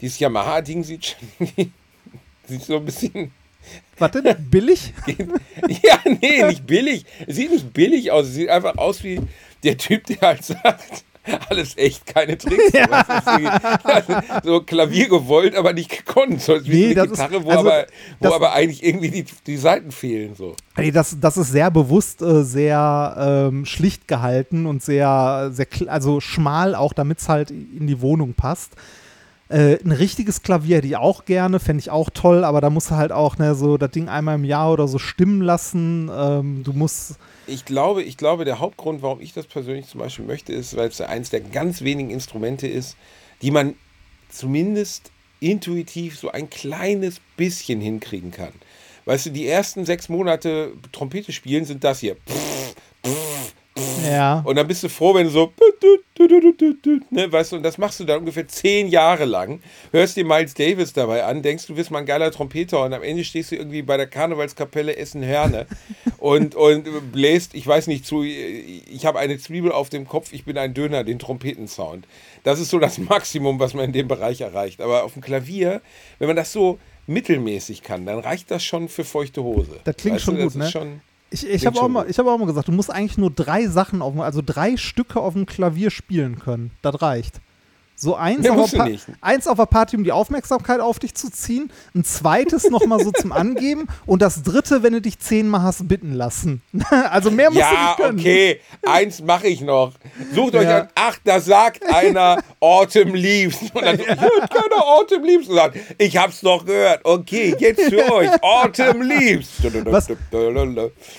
dieses Yamaha-Ding sieht schon, sieht so ein bisschen. Warte, billig? ja, nee, nicht billig. Es sieht nicht billig aus. Es sieht einfach aus wie der Typ, der halt sagt, alles echt, keine Tricks. Ja. so Klavier gewollt, aber nicht gekonnt. So wie nee, eine Gitarre, ist, wo, also, aber, wo aber eigentlich irgendwie die, die Seiten fehlen. So. Nee, das, das ist sehr bewusst äh, sehr ähm, schlicht gehalten und sehr, sehr also schmal, auch damit es halt in die Wohnung passt. Äh, ein richtiges Klavier hätte ich auch gerne, fände ich auch toll, aber da musst du halt auch ne, so das Ding einmal im Jahr oder so stimmen lassen. Ähm, du musst ich glaube, ich glaube, der Hauptgrund, warum ich das persönlich zum Beispiel möchte, ist, weil es eines der ganz wenigen Instrumente ist, die man zumindest intuitiv so ein kleines bisschen hinkriegen kann. Weißt du, die ersten sechs Monate Trompete spielen sind das hier. Pff, pff, ja. Und dann bist du froh, wenn du so, ne, weißt du, und das machst du dann ungefähr zehn Jahre lang. Hörst dir Miles Davis dabei an, denkst, du bist mal ein geiler Trompeter und am Ende stehst du irgendwie bei der Karnevalskapelle Essen-Herne und, und bläst, ich weiß nicht, zu, ich habe eine Zwiebel auf dem Kopf, ich bin ein Döner, den Trompetensound. Das ist so das Maximum, was man in dem Bereich erreicht. Aber auf dem Klavier, wenn man das so mittelmäßig kann, dann reicht das schon für feuchte Hose. Das klingt weißt schon du, gut, ne? Schon ich, ich habe auch, mal, hab auch mal gesagt, du musst eigentlich nur drei Sachen, auf, also drei Stücke auf dem Klavier spielen können. Das reicht. So eins, auf der, eins auf der Party, um die Aufmerksamkeit auf dich zu ziehen, ein zweites nochmal so zum Angeben und das dritte, wenn du dich zehnmal hast bitten lassen. also mehr musst ja, du nicht können. okay, eins mache ich noch. Sucht euch ja. an, ach, da sagt einer Autumn Leaves. Und dann ja. keiner Autumn Leaves gesagt. Ich hab's doch gehört. Okay, jetzt für euch, Autumn Leaves. Was,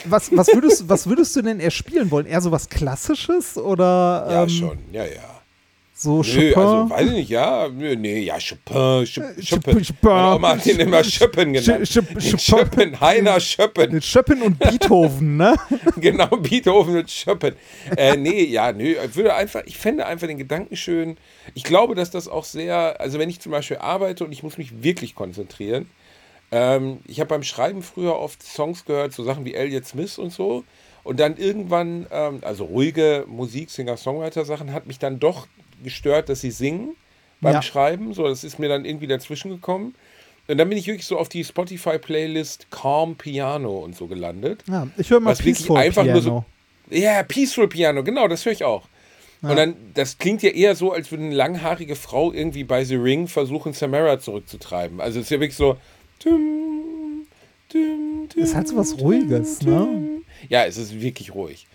was, was, würdest, was würdest du denn eher spielen wollen? Eher so was Klassisches oder? Ja, ähm, schon, ja, ja. So Nö, Chopin? also weiß ich nicht, ja. Nö, nee, ja, Chopin, Chopin. Chopin. Meine Oma hat ihn immer Chopin genannt. Chopin, Chopin, Heiner Chopin. Chopin und Beethoven, ne? genau, Beethoven und Chopin. Äh, nee, ja, nö, würde einfach, ich fände einfach den Gedanken schön. Ich glaube, dass das auch sehr, also wenn ich zum Beispiel arbeite und ich muss mich wirklich konzentrieren, ähm, ich habe beim Schreiben früher oft Songs gehört, so Sachen wie Elliott Smith und so. Und dann irgendwann, ähm, also ruhige Musik, Singer-Songwriter-Sachen, hat mich dann doch gestört, dass sie singen beim ja. Schreiben. So, das ist mir dann irgendwie dazwischen gekommen. Und dann bin ich wirklich so auf die Spotify-Playlist Calm Piano und so gelandet. Ja, ich höre mal was Peaceful einfach Piano. Nur so, ja, Peaceful Piano, genau, das höre ich auch. Ja. Und dann, das klingt ja eher so, als würde eine langhaarige Frau irgendwie bei The Ring versuchen, Samara zurückzutreiben. Also es ist ja wirklich so. Dum, dum, dum, ist halt so was Ruhiges, ne? Ja, es ist wirklich ruhig.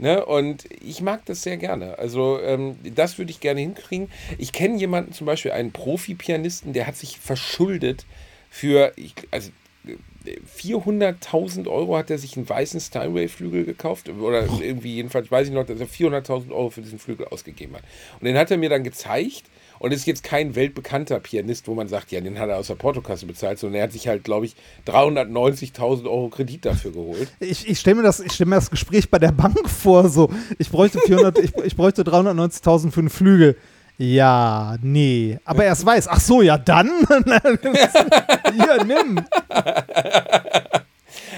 Ne? Und ich mag das sehr gerne. Also ähm, das würde ich gerne hinkriegen. Ich kenne jemanden, zum Beispiel einen Profi-Pianisten, der hat sich verschuldet für, ich, also 400.000 Euro hat er sich einen weißen Steinway-Flügel gekauft. Oder irgendwie, jedenfalls weiß ich noch, dass er 400.000 Euro für diesen Flügel ausgegeben hat. Und den hat er mir dann gezeigt. Und ist jetzt kein weltbekannter Pianist, wo man sagt, ja, den hat er aus der Portokasse bezahlt, sondern er hat sich halt, glaube ich, 390.000 Euro Kredit dafür geholt. Ich, ich stelle mir, stell mir das Gespräch bei der Bank vor, so, ich bräuchte, 400, ich, ich bräuchte 390.000 für einen Flügel. Ja, nee. Aber er es weiß. Ach so, ja, dann. Hier, nimm.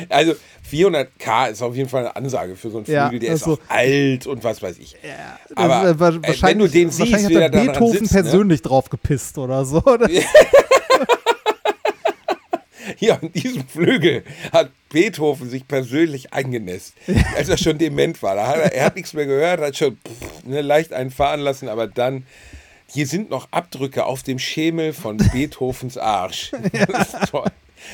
Also, 400k ist auf jeden Fall eine Ansage für so einen Flügel, ja, der ist auch alt und was weiß ich. Ja, Aber äh, wahrscheinlich, wenn du den siehst, hat der Beethoven sitzt, ne? persönlich ne? drauf gepisst oder so. Hier an diesem Flügel hat Beethoven sich persönlich eingenässt, als er schon dement war. Hat er, er, hat nichts mehr gehört, hat schon pff, ne, leicht einen fahren lassen, aber dann, hier sind noch Abdrücke auf dem Schemel von Beethovens Arsch. Das ist toll.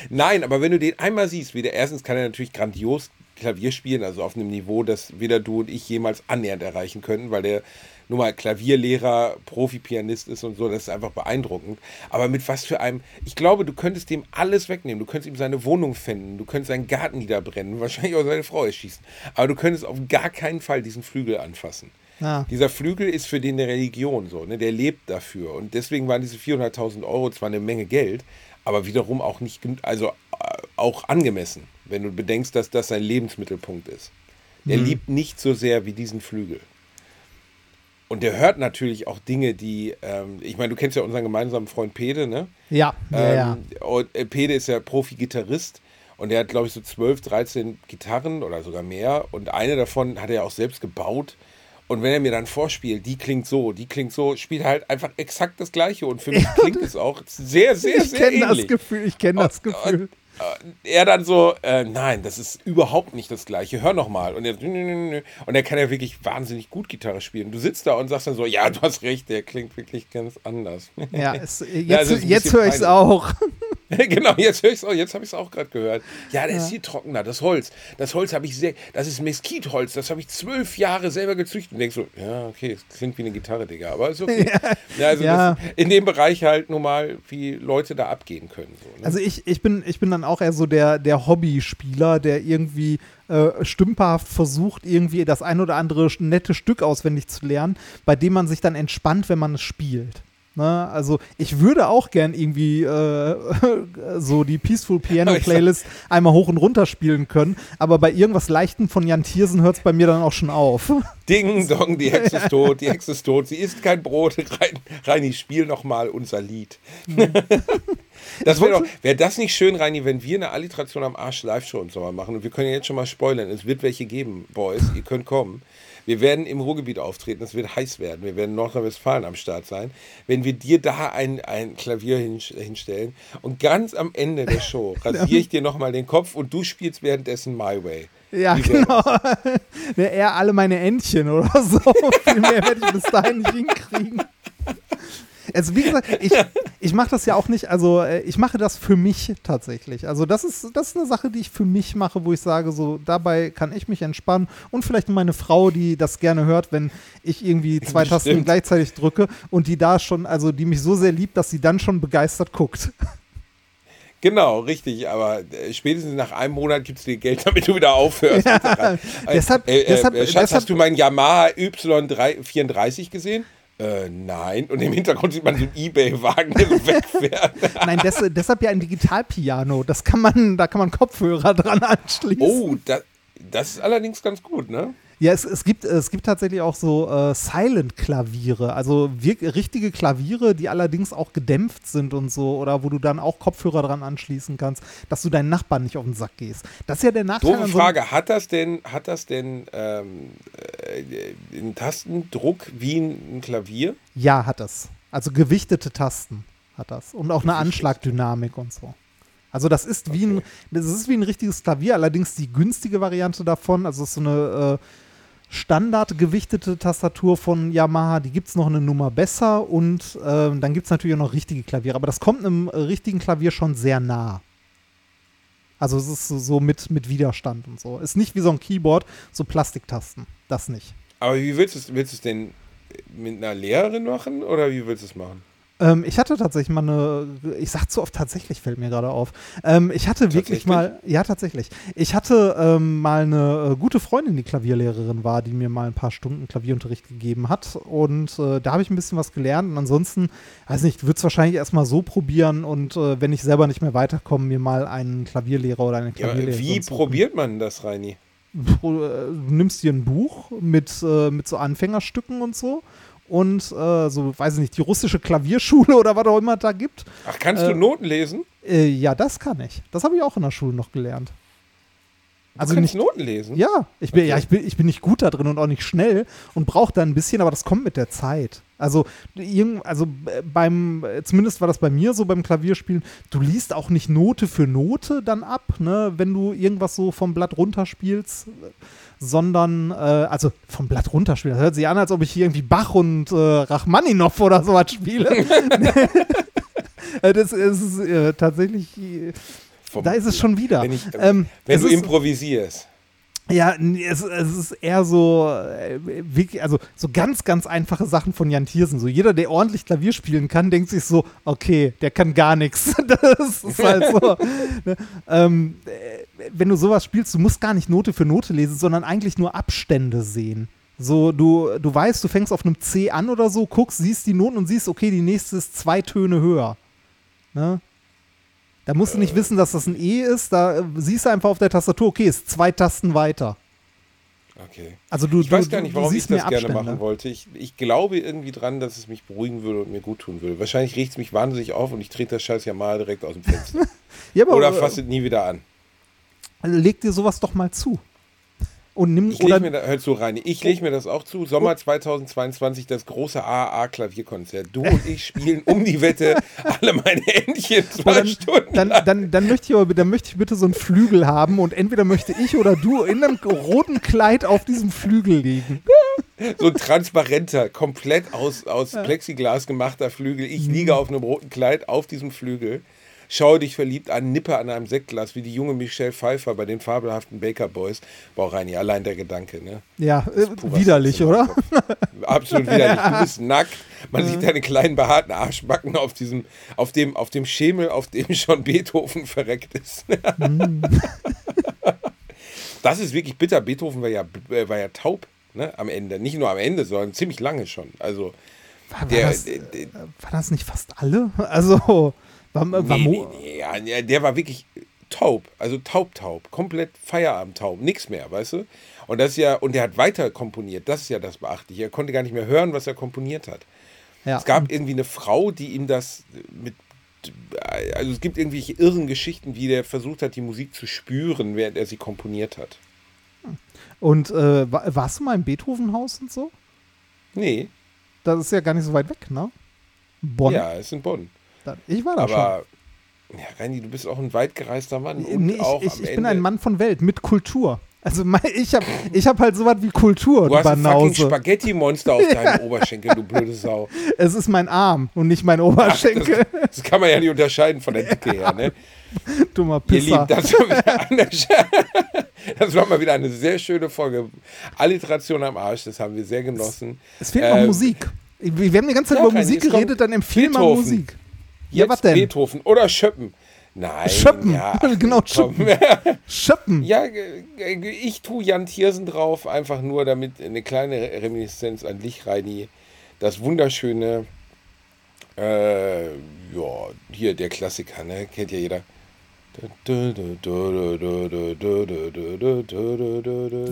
Nein, aber wenn du den einmal siehst, wie der erstens kann er natürlich grandios Klavier spielen, also auf einem Niveau, das weder du und ich jemals annähernd erreichen könnten, weil der nur mal Klavierlehrer, Profi-Pianist ist und so, das ist einfach beeindruckend. Aber mit was für einem, ich glaube, du könntest dem alles wegnehmen. Du könntest ihm seine Wohnung fänden, du könntest seinen Garten niederbrennen, wahrscheinlich auch seine Frau erschießen. Aber du könntest auf gar keinen Fall diesen Flügel anfassen. Ja. Dieser Flügel ist für den eine Religion so, ne? der lebt dafür. Und deswegen waren diese 400.000 Euro zwar eine Menge Geld, aber wiederum auch nicht, also äh, auch angemessen, wenn du bedenkst, dass das sein Lebensmittelpunkt ist. Er liebt nicht so sehr wie diesen Flügel. Und der hört natürlich auch Dinge, die, ähm, ich meine, du kennst ja unseren gemeinsamen Freund Pede, ne? Ja, ja, ja. Ähm, und äh, Pede ist ja Profi-Gitarrist und der hat, glaube ich, so 12, 13 Gitarren oder sogar mehr. Und eine davon hat er ja auch selbst gebaut. Und wenn er mir dann vorspielt, die klingt so, die klingt so, spielt halt einfach exakt das Gleiche. Und für mich klingt es auch sehr, sehr, Ich sehr kenne das ähnlich. Gefühl, ich kenne das Gefühl. Und, äh, er dann so, äh, nein, das ist überhaupt nicht das Gleiche. Hör noch mal. Und er, und er kann ja wirklich wahnsinnig gut Gitarre spielen. Du sitzt da und sagst dann so, ja, du hast recht, der klingt wirklich ganz anders. Ja, es, jetzt, Ja, jetzt höre ich es auch. genau, jetzt höre ich auch, jetzt habe ich es auch gerade gehört. Ja, das ist viel trockener, das Holz. Das Holz habe ich sehr, das ist Mesquitholz, das habe ich zwölf Jahre selber gezüchtet. Und denkst so, ja, okay, es klingt wie eine Gitarre, Digga, aber ist okay. Ja, also Ja. In dem Bereich halt nur mal, wie Leute da abgehen können. So, ne? Also ich, ich, bin, ich bin dann auch eher so der, der Hobbyspieler, der irgendwie äh, stümperhaft versucht, irgendwie das ein oder andere nette Stück auswendig zu lernen, bei dem man sich dann entspannt, wenn man es spielt. Ne? Also ich würde auch gern irgendwie äh, so die Peaceful Piano Playlist einmal hoch und runter spielen können, aber bei irgendwas Leichten von Jan Thiersen hört es bei mir dann auch schon auf. Ding dong, die Hexe ist tot, die Hexe ist tot, sie isst kein Brot. Rein, Reini, spiel noch mal unser Lied. das wäre wäre das nicht schön, Reini, wenn wir eine Alliteration am Arsch Live-Show im Sommer machen und wir können ja jetzt schon mal spoilern, es wird welche geben, Boys, ihr könnt kommen. Wir werden im Ruhrgebiet auftreten, es wird heiß werden, wir werden in Nordrhein-Westfalen am Start sein. Wenn wir dir da ein, ein Klavier hin, hinstellen und ganz am Ende der Show rasiere ich dir nochmal den Kopf und du spielst währenddessen My Way. Ja, genau. Ne, eher alle meine Entchen oder so. Viel mehr werde ich bis dahin nicht hinkriegen. Also wie gesagt, ich, ich mache das ja auch nicht, also äh, ich mache das für mich tatsächlich. Also das ist, das ist eine Sache, die ich für mich mache, wo ich sage, so dabei kann ich mich entspannen und vielleicht meine Frau, die das gerne hört, wenn ich irgendwie zwei Tasten Bestimmt. gleichzeitig drücke und die da schon, also die mich so sehr liebt, dass sie dann schon begeistert guckt. Genau, richtig, aber äh, spätestens nach einem Monat gibst du dir Geld, damit du wieder aufhörst. Ja, Äh, deshalb- äh, äh, deshalb- Schatz, deshalb- hast du meinen Yamaha Y34 gesehen? Äh, nein. Und im Hintergrund sieht man einen Ebay-Wagen, der so wegfährt. Nein, des, deshalb ja ein Digitalpiano. Das kann man, da kann man Kopfhörer dran anschließen. Oh, das, das ist allerdings ganz gut, ne? Ja, es, es, gibt, es gibt tatsächlich auch so äh, Silent-Klaviere, also richtige Klaviere, die allerdings auch gedämpft sind und so, oder wo du dann auch Kopfhörer dran anschließen kannst, dass du deinen Nachbarn nicht auf den Sack gehst. Das ist ja der Nachteil Doofe an so Frage, hat das denn, hat das denn ähm, äh, einen Tastendruck wie ein, Klavier? Ja, hat das. Also gewichtete Tasten hat das. Und auch eine Anschlagdynamik und so. Also das ist wie ein, das ist wie ein richtiges Klavier, allerdings die günstige Variante davon, also ist so eine äh, standardgewichtete Tastatur von Yamaha, die gibt es noch eine Nummer besser und ähm, dann gibt es natürlich auch noch richtige Klaviere, aber das kommt einem äh, richtigen Klavier schon sehr nah. Also es ist so, mit, mit Widerstand und so. Ist nicht wie so ein Keyboard, so Plastiktasten. Das nicht. Aber wie willst du es, willst du es denn mit einer Lehrerin machen oder wie willst du es machen? Ähm, ich hatte tatsächlich mal eine, ich sag zu oft tatsächlich, fällt mir gerade auf. Ähm, ich hatte wirklich mal, ja tatsächlich, ich hatte ähm, mal eine äh, gute Freundin, die Klavierlehrerin war, die mir mal ein paar Stunden Klavierunterricht gegeben hat und äh, da habe ich ein bisschen was gelernt und ansonsten, weiß nicht, würde es wahrscheinlich erstmal so probieren und äh, wenn ich selber nicht mehr weiterkomme, mir mal einen Klavierlehrer oder eine Ja, Klavierlehrerin wie suchen. probiert man das, Reini? Pro- äh, Du nimmst dir ein Buch mit, äh, mit so Anfängerstücken und so und äh, so, weiß ich nicht, die russische Klavierschule oder was auch immer da gibt. Ach, kannst Äh, du Noten lesen? Äh, ja, das kann ich. Das habe ich auch in der Schule noch gelernt. Du Also kannst nicht, Noten lesen? ja, ich bin, Okay. ja ich, bin, ich bin nicht gut da drin und auch nicht schnell und brauche da ein bisschen, aber das kommt mit der Zeit. Also, irgend, also äh, beim, äh, zumindest war das bei mir so beim Klavierspielen, du liest auch nicht Note für Note dann ab, ne, wenn du irgendwas so vom Blatt runterspielst, sondern, äh, also vom Blatt runterspielen. Das hört sich an, als ob ich hier irgendwie Bach und äh, Rachmaninow oder sowas spiele. Äh, das ist äh, tatsächlich, Vom- da ist es schon wieder. Wenn, ich, Ähm, wenn du improvisierst. Ja, es, es ist eher so, äh, also so ganz, ganz einfache Sachen von Jan Thiersen. So jeder, der ordentlich Klavier spielen kann, denkt sich so, okay, der kann gar nichts. Das ist halt so. ne? ähm, äh, wenn du sowas spielst, du musst gar nicht Note für Note lesen, sondern eigentlich nur Abstände sehen. So, du, du weißt, du fängst auf einem C an oder so, guckst, siehst die Noten und siehst, okay, die nächste ist zwei Töne höher. Ne? Da musst du nicht wissen, dass das ein E ist, da äh, siehst du einfach auf der Tastatur, okay, ist zwei Tasten weiter. Okay. Also du, Ich weiß gar nicht, warum ich das gerne Abstände. machen wollte. Ich, ich glaube irgendwie dran, dass es mich beruhigen würde und mir gut tun würde. Wahrscheinlich riecht es mich wahnsinnig auf und ich trete das Scheiß ja mal direkt aus dem Fenster. Ja, aber Oder äh, fasse es nie wieder an. leg dir sowas doch mal zu. Und nimm Ich oder mir da, hör zu, Reini, ich lege mir das auch zu. Sommer 2022, das große AA-Klavierkonzert. Du und ich spielen um die Wette alle meine Entchen zwei dann, Stunden. dann, dann, dann, möchte ich aber, dann möchte ich bitte so einen Flügel haben und entweder möchte ich oder du in einem roten Kleid auf diesem Flügel liegen. So ein transparenter, komplett aus, aus Plexiglas gemachter Flügel. Ich Mhm. liege auf einem roten Kleid auf diesem Flügel. Schaue dich verliebt an, nippe an einem Sektglas, wie die junge Michelle Pfeiffer bei den fabelhaften Baker Boys. Boah, Reini, allein der Gedanke, ne? Ja, äh, widerlich, oder? Absolut widerlich. Du bist nackt. Man sieht deine kleinen behaarten Arschbacken auf diesem, auf dem, auf dem Schemel, auf dem schon Beethoven verreckt ist. das ist wirklich bitter. Beethoven war ja, äh, war ja taub, ne? Am Ende. Nicht nur am Ende, sondern ziemlich lange schon. Also, War, war, der, das, der, der, war das nicht fast alle? Also, war, war nee, nee, nee, ja, der war wirklich taub, also taub, taub, komplett Feierabend taub, nichts mehr, weißt du? Und das ist ja, und der hat weiter komponiert, das ist ja das Beachtliche. Er konnte gar nicht mehr hören, was er komponiert hat. ja. Es gab irgendwie eine Frau, die ihm das mit. Also es gibt irgendwelche irren Geschichten, wie der versucht hat, die Musik zu spüren, während er sie komponiert hat. Und äh, wa- warst du mal im Beethovenhaus und so? Nee, Das ist ja gar nicht so weit weg, ne? Bonn. ja, es ist in Bonn. Da- Ich war da schon. Aber, ja, Reini, du bist auch ein weit gereister Mann. Nee, ich, ich, ich bin ein Mann von Welt mit Kultur. Also ich habe ich hab halt sowas wie Kultur, Du du hast ein fucking Banause. Spaghetti-Monster auf deinem Oberschenkel, du blöde Sau. Es ist mein Arm und nicht mein Oberschenkel. Das kann man ja nicht unterscheiden von der Dicke her, ne? Dummer Ihr Pisser. Lieben, das war, wieder eine, das war mal wieder eine sehr schöne Folge. Alliteration am Arsch, das haben wir sehr genossen. es fehlt noch Ähm, Musik. Wir haben die ganze Zeit ja, über Musik es geredet, dann empfehl mal Beethoven. Musik. Ja, Jetzt was denn? Beethoven oder Schöppen. Nein. Schöppen. Ja, Genau, komm. Schöppen. ja, ich tue Jan Thiersen drauf, einfach nur damit eine kleine Reminiszenz an dich, Reini. Das wunderschöne, äh, ja, hier der Klassiker, ne? Kennt ja jeder.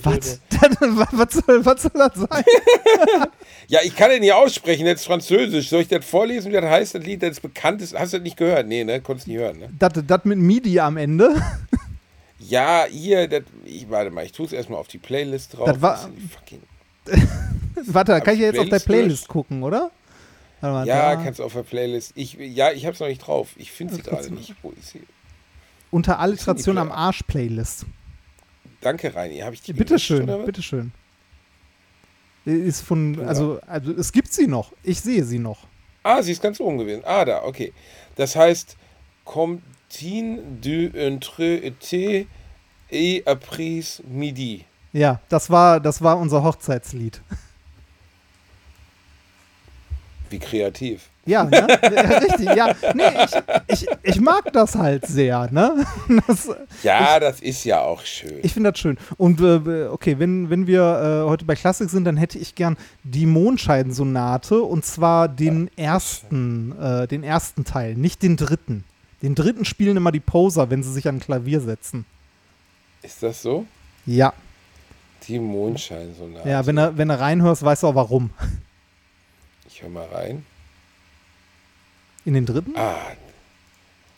Was? was, soll, was soll das sein? Ja, ich kann den nicht aussprechen, das ist Französisch. Soll ich das vorlesen, wie das heißt, das Lied, das bekannt ist? Hast du das nicht gehört? Nee, ne? Konntest nicht hören, ne? Das, das mit MIDI am Ende. Ja, hier, das, ich, warte mal, ich tue es erstmal auf die Playlist drauf. Das war- Warte, da kann ich ja jetzt auf der Playlist gucken, oder? Mal, ja, da. kannst du auf der Playlist. Ich, ja, ich hab's noch nicht drauf. Ich finde sie gerade du- nicht. Wo ist sie? Unter Alliteration am Play- Arsch Playlist. Danke, Reini. Habe ich die Bitteschön, bitteschön. Ist von, also, also, es gibt sie noch. Ich sehe sie noch. Ah, sie ist ganz oben gewesen. Ah, da, okay. Das heißt, Comptine du entre été et après midi. Ja, das war, das war unser Hochzeitslied. Wie kreativ. Ja, ne? Ja, richtig, ja. Nee, ich, ich, ich mag das halt sehr, ne? Das, Ja, das ist ja auch schön. ich finde das schön. Und äh, okay, wenn, wenn wir äh, heute bei Klassik sind, dann hätte ich gern die Mondscheidensonate und zwar den ersten, äh, den ersten Teil, nicht den dritten. Den dritten spielen immer die Poser, wenn sie sich an Klavier setzen. ist das so? Ja, Die Mondscheinsonate. ja, wenn du, wenn du reinhörst, weißt du auch warum. Ich höre mal rein. In den dritten? Ah.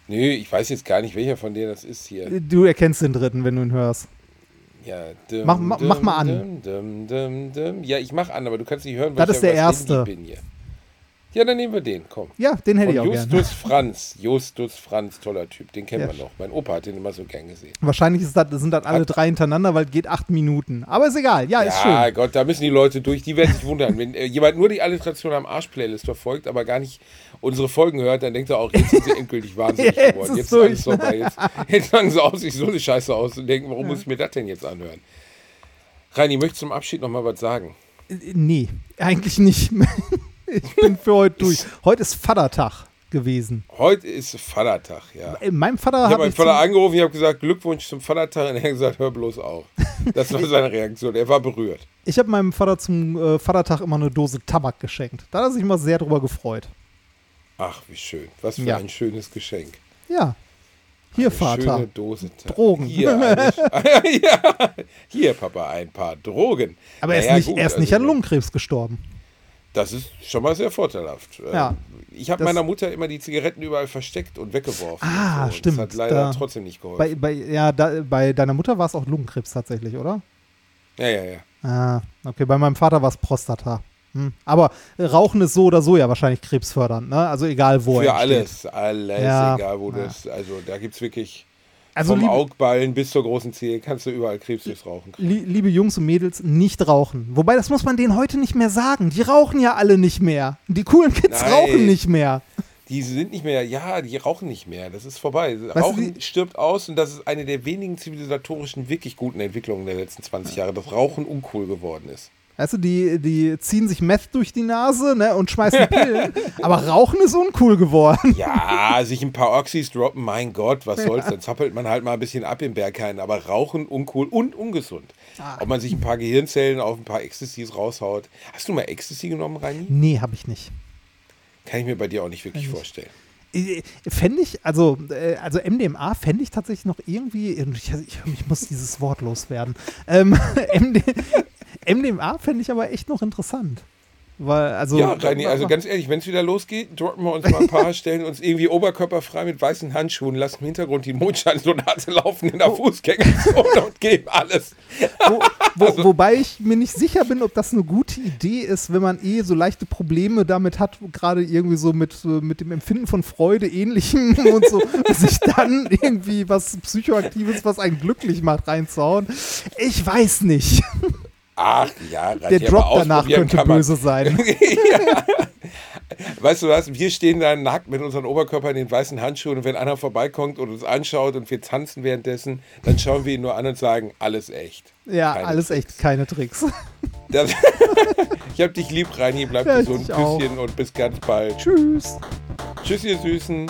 Nö, ich weiß jetzt gar nicht, welcher von denen das ist hier. Du erkennst den dritten, wenn du ihn hörst. Ja, dum, Mach- mach- mach mal an. dum. Ja, ich mach an, aber du kannst nicht hören, weil Das ich ist der erste. bin hier. Ja, dann nehmen wir den, komm. Ja, den hätte Von ich auch Justus gerne. Franz. Justus Franz, toller Typ. Den kennen Ja. wir noch. Mein Opa hat den immer so gern gesehen. Wahrscheinlich ist das, sind das alle Hat- drei hintereinander, weil es geht acht Minuten. Aber ist egal. Ja, ist ja, schön. Gott, da müssen die Leute durch. Die werden sich wundern. Wenn äh, jemand nur die Alliteration am Arsch-Playlist verfolgt, aber gar nicht unsere Folgen hört, dann denkt er auch, jetzt sind sie endgültig wahnsinnig Jetzt geworden. ist Jetzt, alles vorbei. Jetzt, jetzt fangen sie aus, sich so eine Scheiße aus und denken, warum muss ich mir das denn jetzt anhören? Reini, möchtest du zum Abschied noch mal was sagen? Äh, Nee, eigentlich nicht. ich bin für heute durch. Heute ist Vatertag gewesen. Heute ist Vatertag, ja. Meinem Vater Ich habe meinen Vater angerufen, ich habe gesagt, Glückwunsch zum Vatertag und er hat gesagt, hör bloß auf. Das war seine Reaktion. Er war berührt. Ich habe meinem Vater zum äh, Vatertag immer eine Dose Tabak geschenkt. Da hat er sich immer sehr drüber gefreut. Ach, wie schön. Was für Ja. ein schönes Geschenk. Ja. Hier, Eine Vater. Schöne Dose Tabak. Drogen. Hier, eine, ja. Hier, Papa, ein paar Drogen. Aber er ist nicht, gut, er ist nicht also, an Lungenkrebs gestorben. Das ist schon mal sehr vorteilhaft. Ja. Ähm, Ich habe meiner Mutter immer die Zigaretten überall versteckt und weggeworfen. Ah, und so. stimmt. Das hat leider Da- trotzdem nicht geholfen. Bei, bei, ja, da, bei deiner Mutter war es auch Lungenkrebs tatsächlich, oder? ja, ja, ja. Ah, okay, bei meinem Vater war es Prostata. Hm. Aber Rauchen ist so oder so ja wahrscheinlich krebsfördernd, ne? Also egal wo Für alles, alles, Ja. egal wo Ja. das. Also da gibt es wirklich Also vom liebe, Augballen bis zur großen Zehe kannst du überall Krebs durchs Rauchen kriegen. liebe Jungs und Mädels, nicht rauchen. Wobei, das muss man denen heute nicht mehr sagen. Die rauchen ja alle nicht mehr. Die coolen Kids Nein. rauchen nicht mehr. Die sind nicht mehr, ja, die rauchen nicht mehr. Das ist vorbei. du, Rauchen die- stirbt aus und das ist eine der wenigen zivilisatorischen, wirklich guten Entwicklungen der letzten 20 Jahre, dass Rauchen uncool geworden ist. Weißt du, die, die ziehen sich Meth durch die Nase ne, und schmeißen Pillen. aber Rauchen ist uncool geworden. Ja, sich ein paar Oxys droppen, mein Gott, was soll's, dann zappelt man halt mal ein bisschen ab im Berghain. Aber Rauchen uncool und ungesund. Ah. Ob man sich ein paar Gehirnzellen auf ein paar Ecstasys raushaut. Hast du mal Ecstasy genommen, Reini? Nee, habe ich nicht. Kann ich mir bei dir auch nicht wirklich vorstellen. Äh, Fände ich, also, äh, also MDMA fände ich tatsächlich noch irgendwie, ich, ich, ich muss dieses Wort loswerden. Ähm, MD, MDMA fände ich aber echt noch interessant. Weil, also, Ja, Reini, also ganz ehrlich, wenn es wieder losgeht, droppen wir uns mal ein paar, stellen uns irgendwie oberkörperfrei mit weißen Handschuhen, lassen im Hintergrund die Mondscheinsonate laufen in der Fußgängerzone und geben alles. wo, wo, Also wobei ich mir nicht sicher bin, ob das eine gute Idee ist, wenn man eh so leichte Probleme damit hat, gerade irgendwie so mit, mit dem Empfinden von Freude ähnlichem und so, sich dann irgendwie was Psychoaktives, was einen glücklich macht, reinzuhauen. Ich weiß nicht. Ach ja, Der Drop danach könnte böse sein. Weißt du was, wir stehen da nackt mit unserem Oberkörper in den weißen Handschuhen und wenn einer vorbeikommt und uns anschaut und wir tanzen währenddessen, dann schauen wir ihn nur an und sagen, alles echt. Ja, Keine alles Tricks. echt keine Tricks. Das ich hab dich lieb, Reini, bleib Ja, gesund, ich auch. Küsschen und bis ganz bald. Tschüss. Tschüss, ihr Süßen.